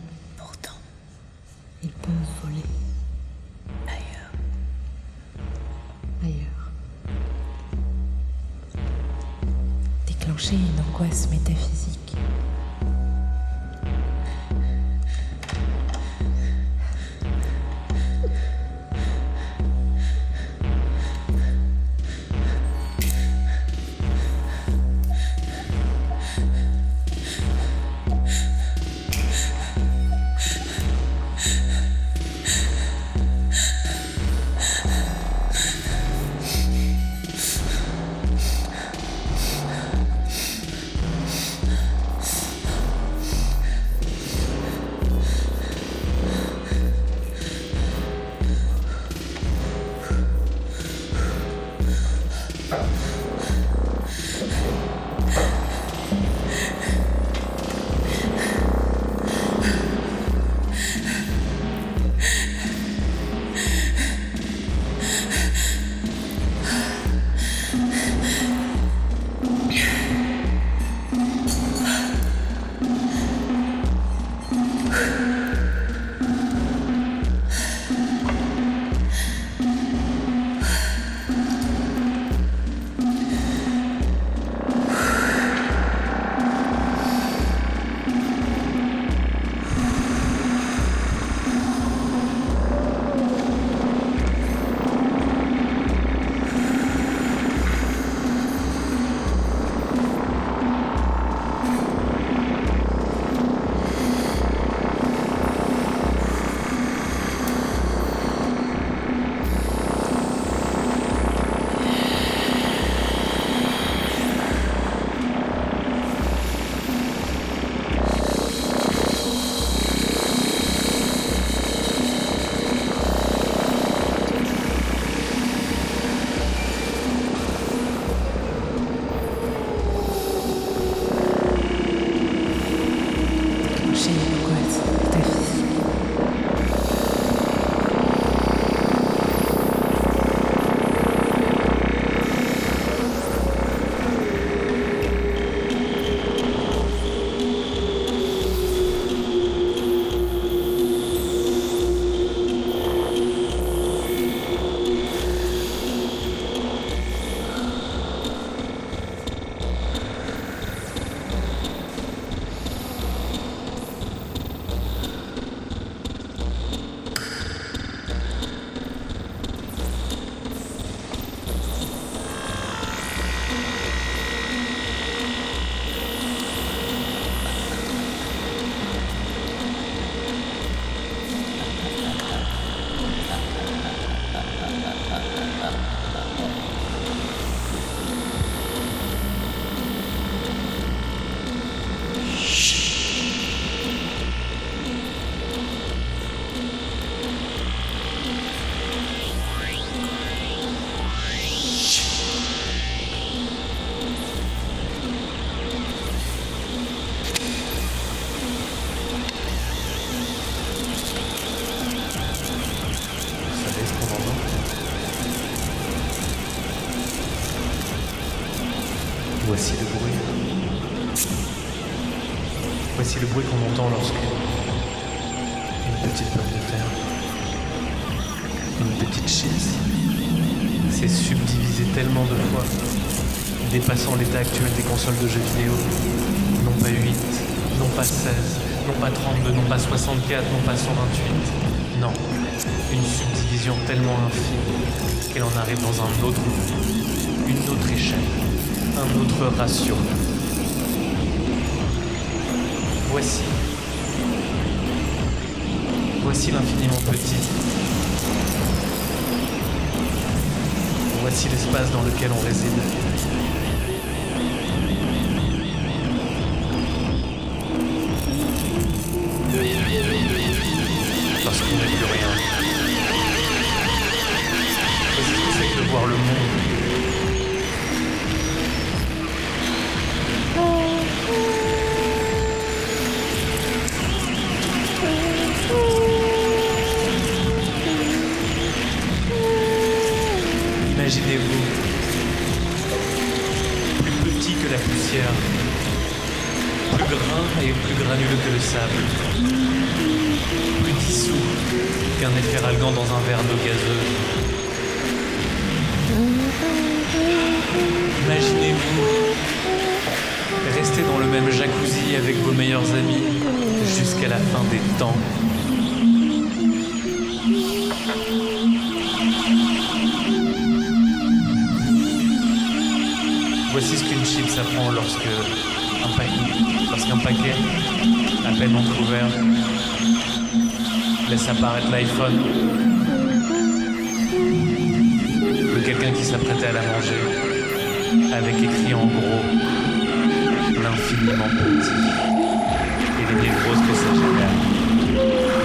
Entend lorsque une petite pomme de terre, une petite chaise, s'est subdivisée tellement de fois, dépassant l'état actuel des consoles de jeux vidéo. Non pas 8, non pas 16, non pas 32, non pas 64, non pas 128. Non, une subdivision tellement infime qu'elle en arrive dans un autre monde, une autre échelle, un autre ratio. Voici. Voici l'infiniment petit. Voici l'espace dans lequel on réside. Imaginez-vous rester dans le même jacuzzi avec vos meilleurs amis jusqu'à la fin des temps. Voici ce qu'une chip s'apprend lorsque un paquet, lorsqu'un paquet, à peine entrouvert, laisse apparaître l'iPhone de quelqu'un qui s'apprêtait à la manger, avec écrit en gros l'infiniment petit et les névroses que ça génère.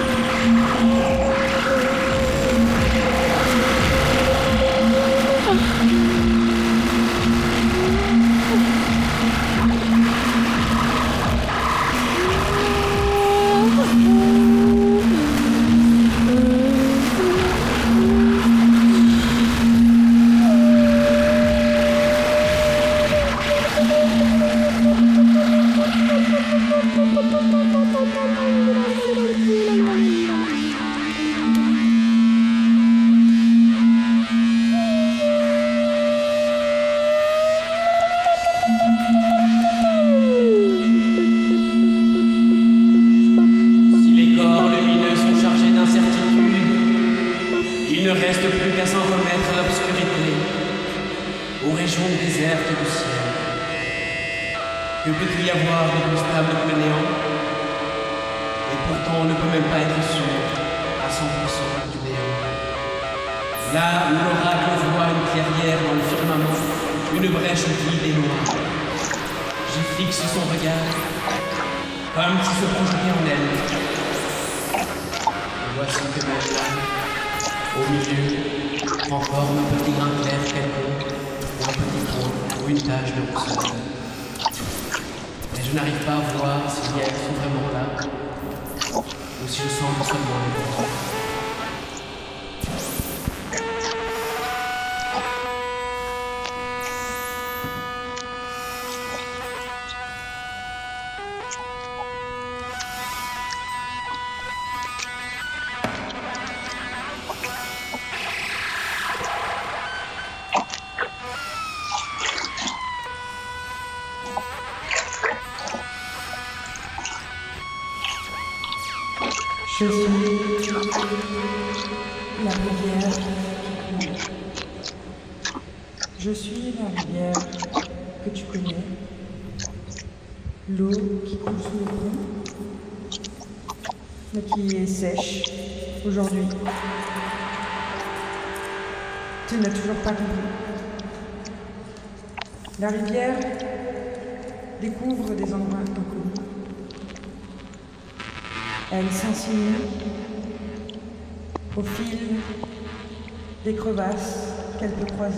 Crevasses qu'elle peut croiser,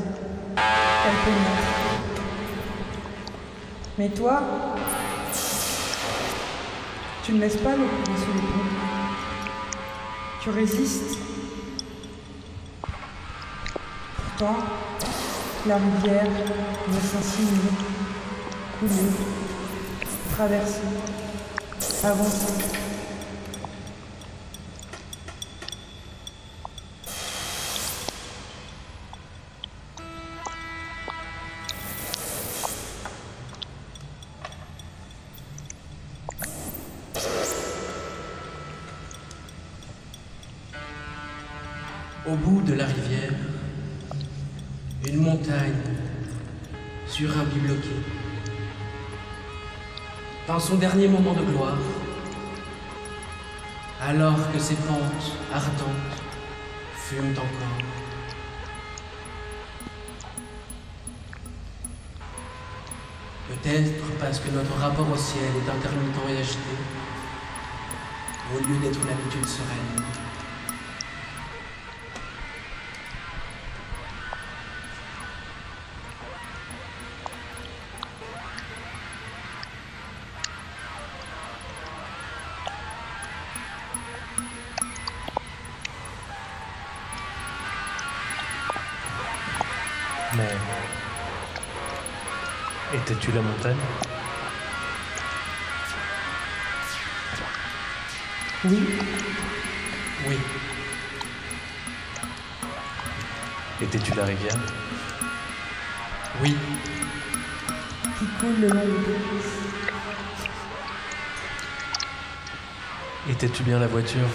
qu'elle peut mettre. Mais toi, tu ne laisses pas l'eau couler sous les ponts. Tu résistes. Pourtant, la rivière ne s'insinue couler, traverser, avancer. Un bloqué. Dans son dernier moment de gloire, alors que ses pentes ardentes fument encore. Peut-être parce que notre rapport au ciel est intermittent et agité, au lieu d'être une habitude sereine. Étais-tu la montagne Oui, Oui, Étais-tu la rivière oui, qui coule le long dos. Étais-tu bien la voiture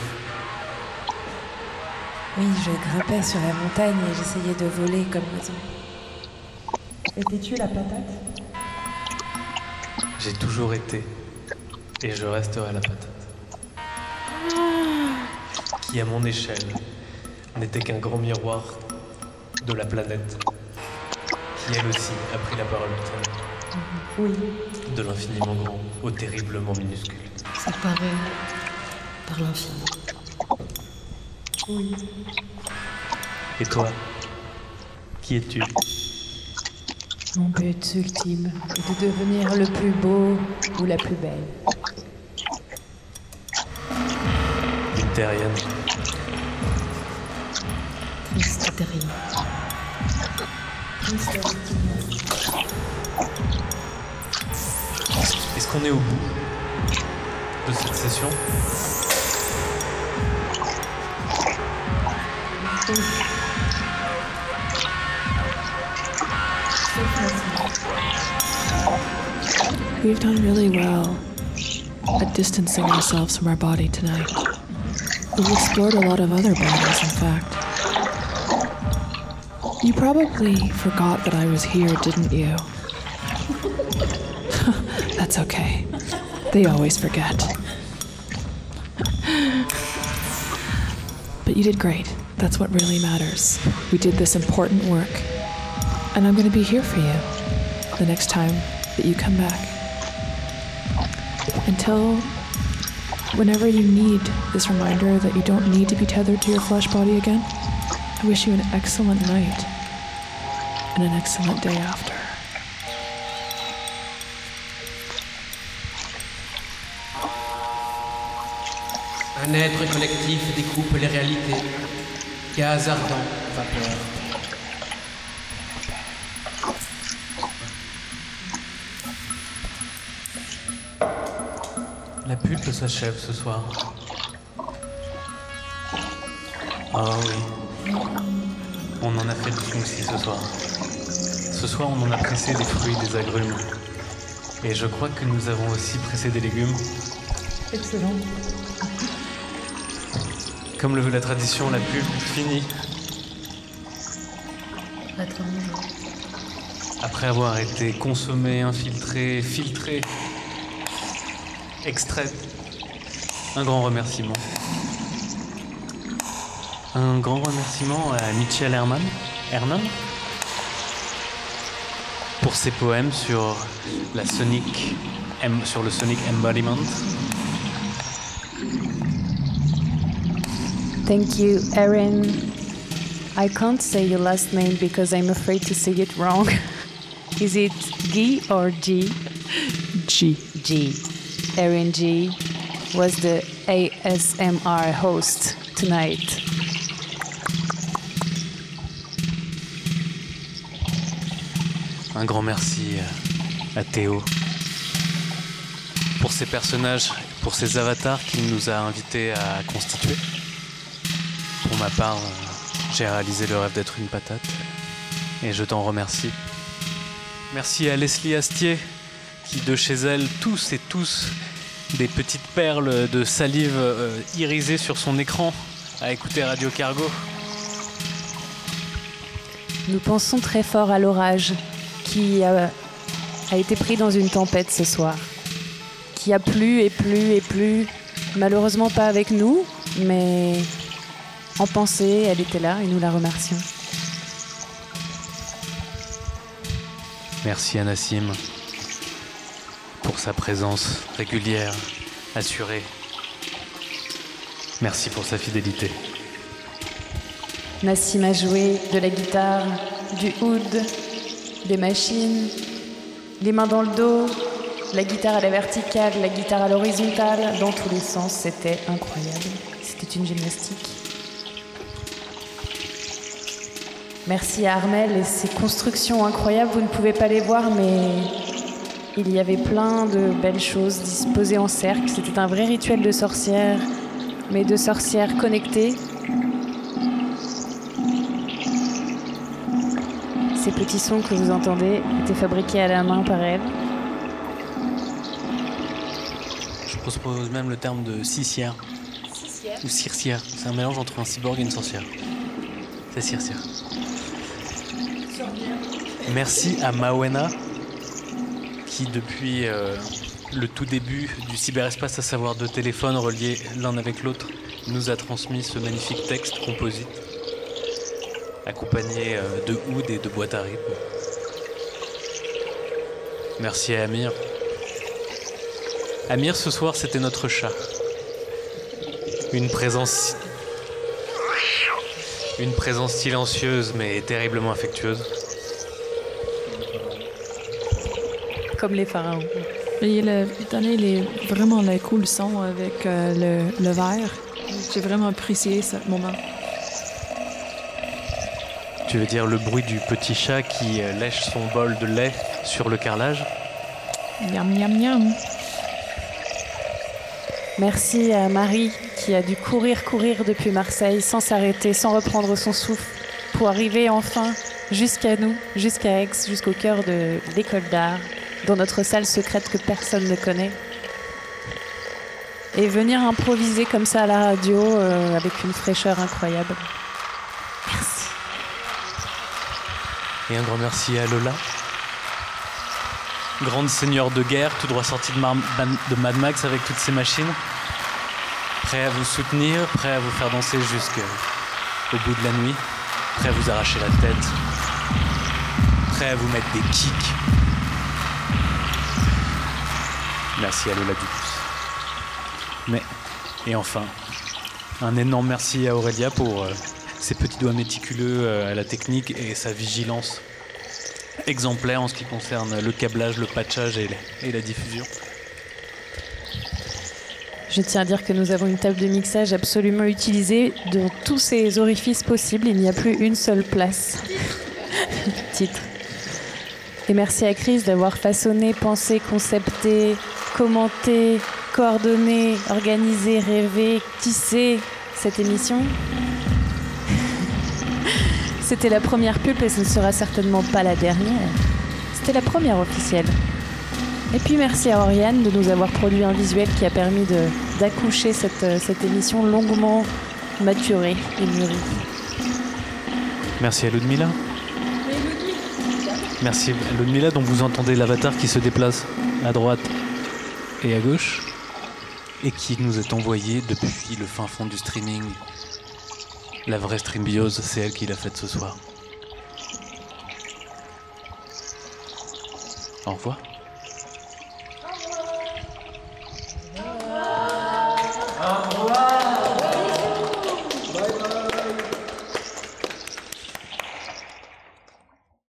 Oui, je grimpais sur la montagne et j'essayais de voler comme l'oiseau. Étais-tu la patate J'ai toujours été. Et je resterai la patate. Qui, à mon échelle, n'était qu'un grand miroir de la planète. Qui, elle aussi, a pris la parole temps. Oui, De l'infiniment grand au terriblement minuscule. Séparés par l'infini. oui. Et toi Qui es-tu? Mon but ultime est de devenir le plus beau ou la plus belle. Une terrienne. Triste terrible. Est-ce qu'on est au bout de cette session? We've done really well at distancing ourselves from our body tonight. We've explored a lot of other bodies, in fact. You probably forgot that I was here, didn't you? <laughs> That's okay. They always forget. But you did great. That's what really matters. We did this important work. And I'm going to be here for you the next time that you come back. Until whenever you need this reminder that you don't need to be tethered to your flesh body again, I wish you an excellent night and an excellent day after. un être collectif découpe les réalités. Gaz ardent, vapeur. La pulpe s'achève ce soir. Ah oui. On en a fait du smoothie ce soir. Ce soir, on en a pressé des fruits, des agrumes. Et je crois que nous avons aussi pressé des légumes. Excellent. Comme le veut la tradition, la pulpe finit. Après avoir été consommée, infiltrée, filtrée, extraite. Un grand remerciement. Un grand remerciement à Michel Herman, Herman pour ses poèmes sur la Sonic, sur le Sonic Embodiment. Thank you, Erin. I can't say your last name because I'm afraid to say it wrong. <laughs> Is it G or G? G. G. Erin G was the ASMR host tonight. Un grand merci à Théo, pour ces personnages, pour ces avatars qu'il nous a invités à constituer. Pour ma part, euh, j'ai réalisé le rêve d'être une patate et je t'en remercie. Merci à Leslie Astier qui de chez elle tous et tous des petites perles de salive euh, irisées sur son écran à écouter Radio Cargo. Nous pensons très fort à l'orage qui a, a été pris dans une tempête ce soir, qui a plu et plu et plu, malheureusement pas avec nous, mais en pensée, elle était là et nous la remercions. Merci à Nassim pour sa présence régulière, assurée. Merci pour sa fidélité. Nassim a joué de la guitare, du oud, des machines, les mains dans le dos, la guitare à la verticale, la guitare à l'horizontale, dans tous les sens, c'était incroyable. C'était une gymnastique. Merci à Armel et ses constructions incroyables. Vous ne pouvez pas les voir, mais il y avait plein de belles choses disposées en cercle. C'était un vrai rituel de sorcière, mais de sorcières connectées. Ces petits sons que vous entendez étaient fabriqués à la main par elle. Je propose même le terme de cissière. Ou circière. C'est un mélange entre un cyborg et une sorcière. C'est circière. Merci à Mawena qui depuis euh, le tout début du cyberespace, à savoir deux téléphones reliés l'un avec l'autre, nous a transmis ce magnifique texte composite, accompagné euh, de oud et de boîtes à rythme. Merci à Amir. Amir, ce soir, c'était notre chat. Une présence. Une présence silencieuse mais terriblement affectueuse. Comme les pharaons. Et le, donné les, vraiment le cool son avec euh, le, le verre. J'ai vraiment apprécié ce moment. Tu veux dire le bruit du petit chat qui euh, lèche son bol de lait sur le carrelage? Miam, miam, miam. Merci à Marie qui a dû courir, courir depuis Marseille sans s'arrêter, sans reprendre son souffle, pour arriver enfin jusqu'à nous, jusqu'à Aix, jusqu'au cœur de l'école d'art, dans notre salle secrète que personne ne connaît. Et venir improviser comme ça à la radio euh, avec une fraîcheur incroyable. Merci. Et un grand merci à Lola. Grande seigneur de guerre, tout droit sorti de, de Mad Max avec toutes ses machines. Prêt à vous soutenir, prêt à vous faire danser jusqu'au bout de la nuit. Prêt à vous arracher la tête. Prêt à vous mettre des kicks. Merci à Lola. Mais, et enfin, un énorme merci à Aurélia pour euh, ses petits doigts méticuleux euh, à la technique et sa vigilance exemplaire en ce qui concerne le câblage, le patchage et, et la diffusion. Je tiens à dire que nous avons une table de mixage absolument utilisée dans tous ces orifices possibles. Il n'y a plus une seule place. <laughs> Titre. Et merci à Chris d'avoir façonné, pensé, concepté, commenté, coordonné, organisé, rêvé, tissé cette émission. <laughs> C'était la première pulpe et ce ne sera certainement pas la dernière. C'était la première officielle. Et puis merci à Oriane de nous avoir produit un visuel qui a permis d'accoucher cette, euh, cette émission longuement maturée et mûrie. Merci à Ludmilla. Merci à Ludmilla dont vous entendez l'avatar qui se déplace à droite et à gauche et qui nous est envoyé depuis le fin fond du streaming. La vraie streambiose, c'est elle qui l'a faite ce soir. Au revoir.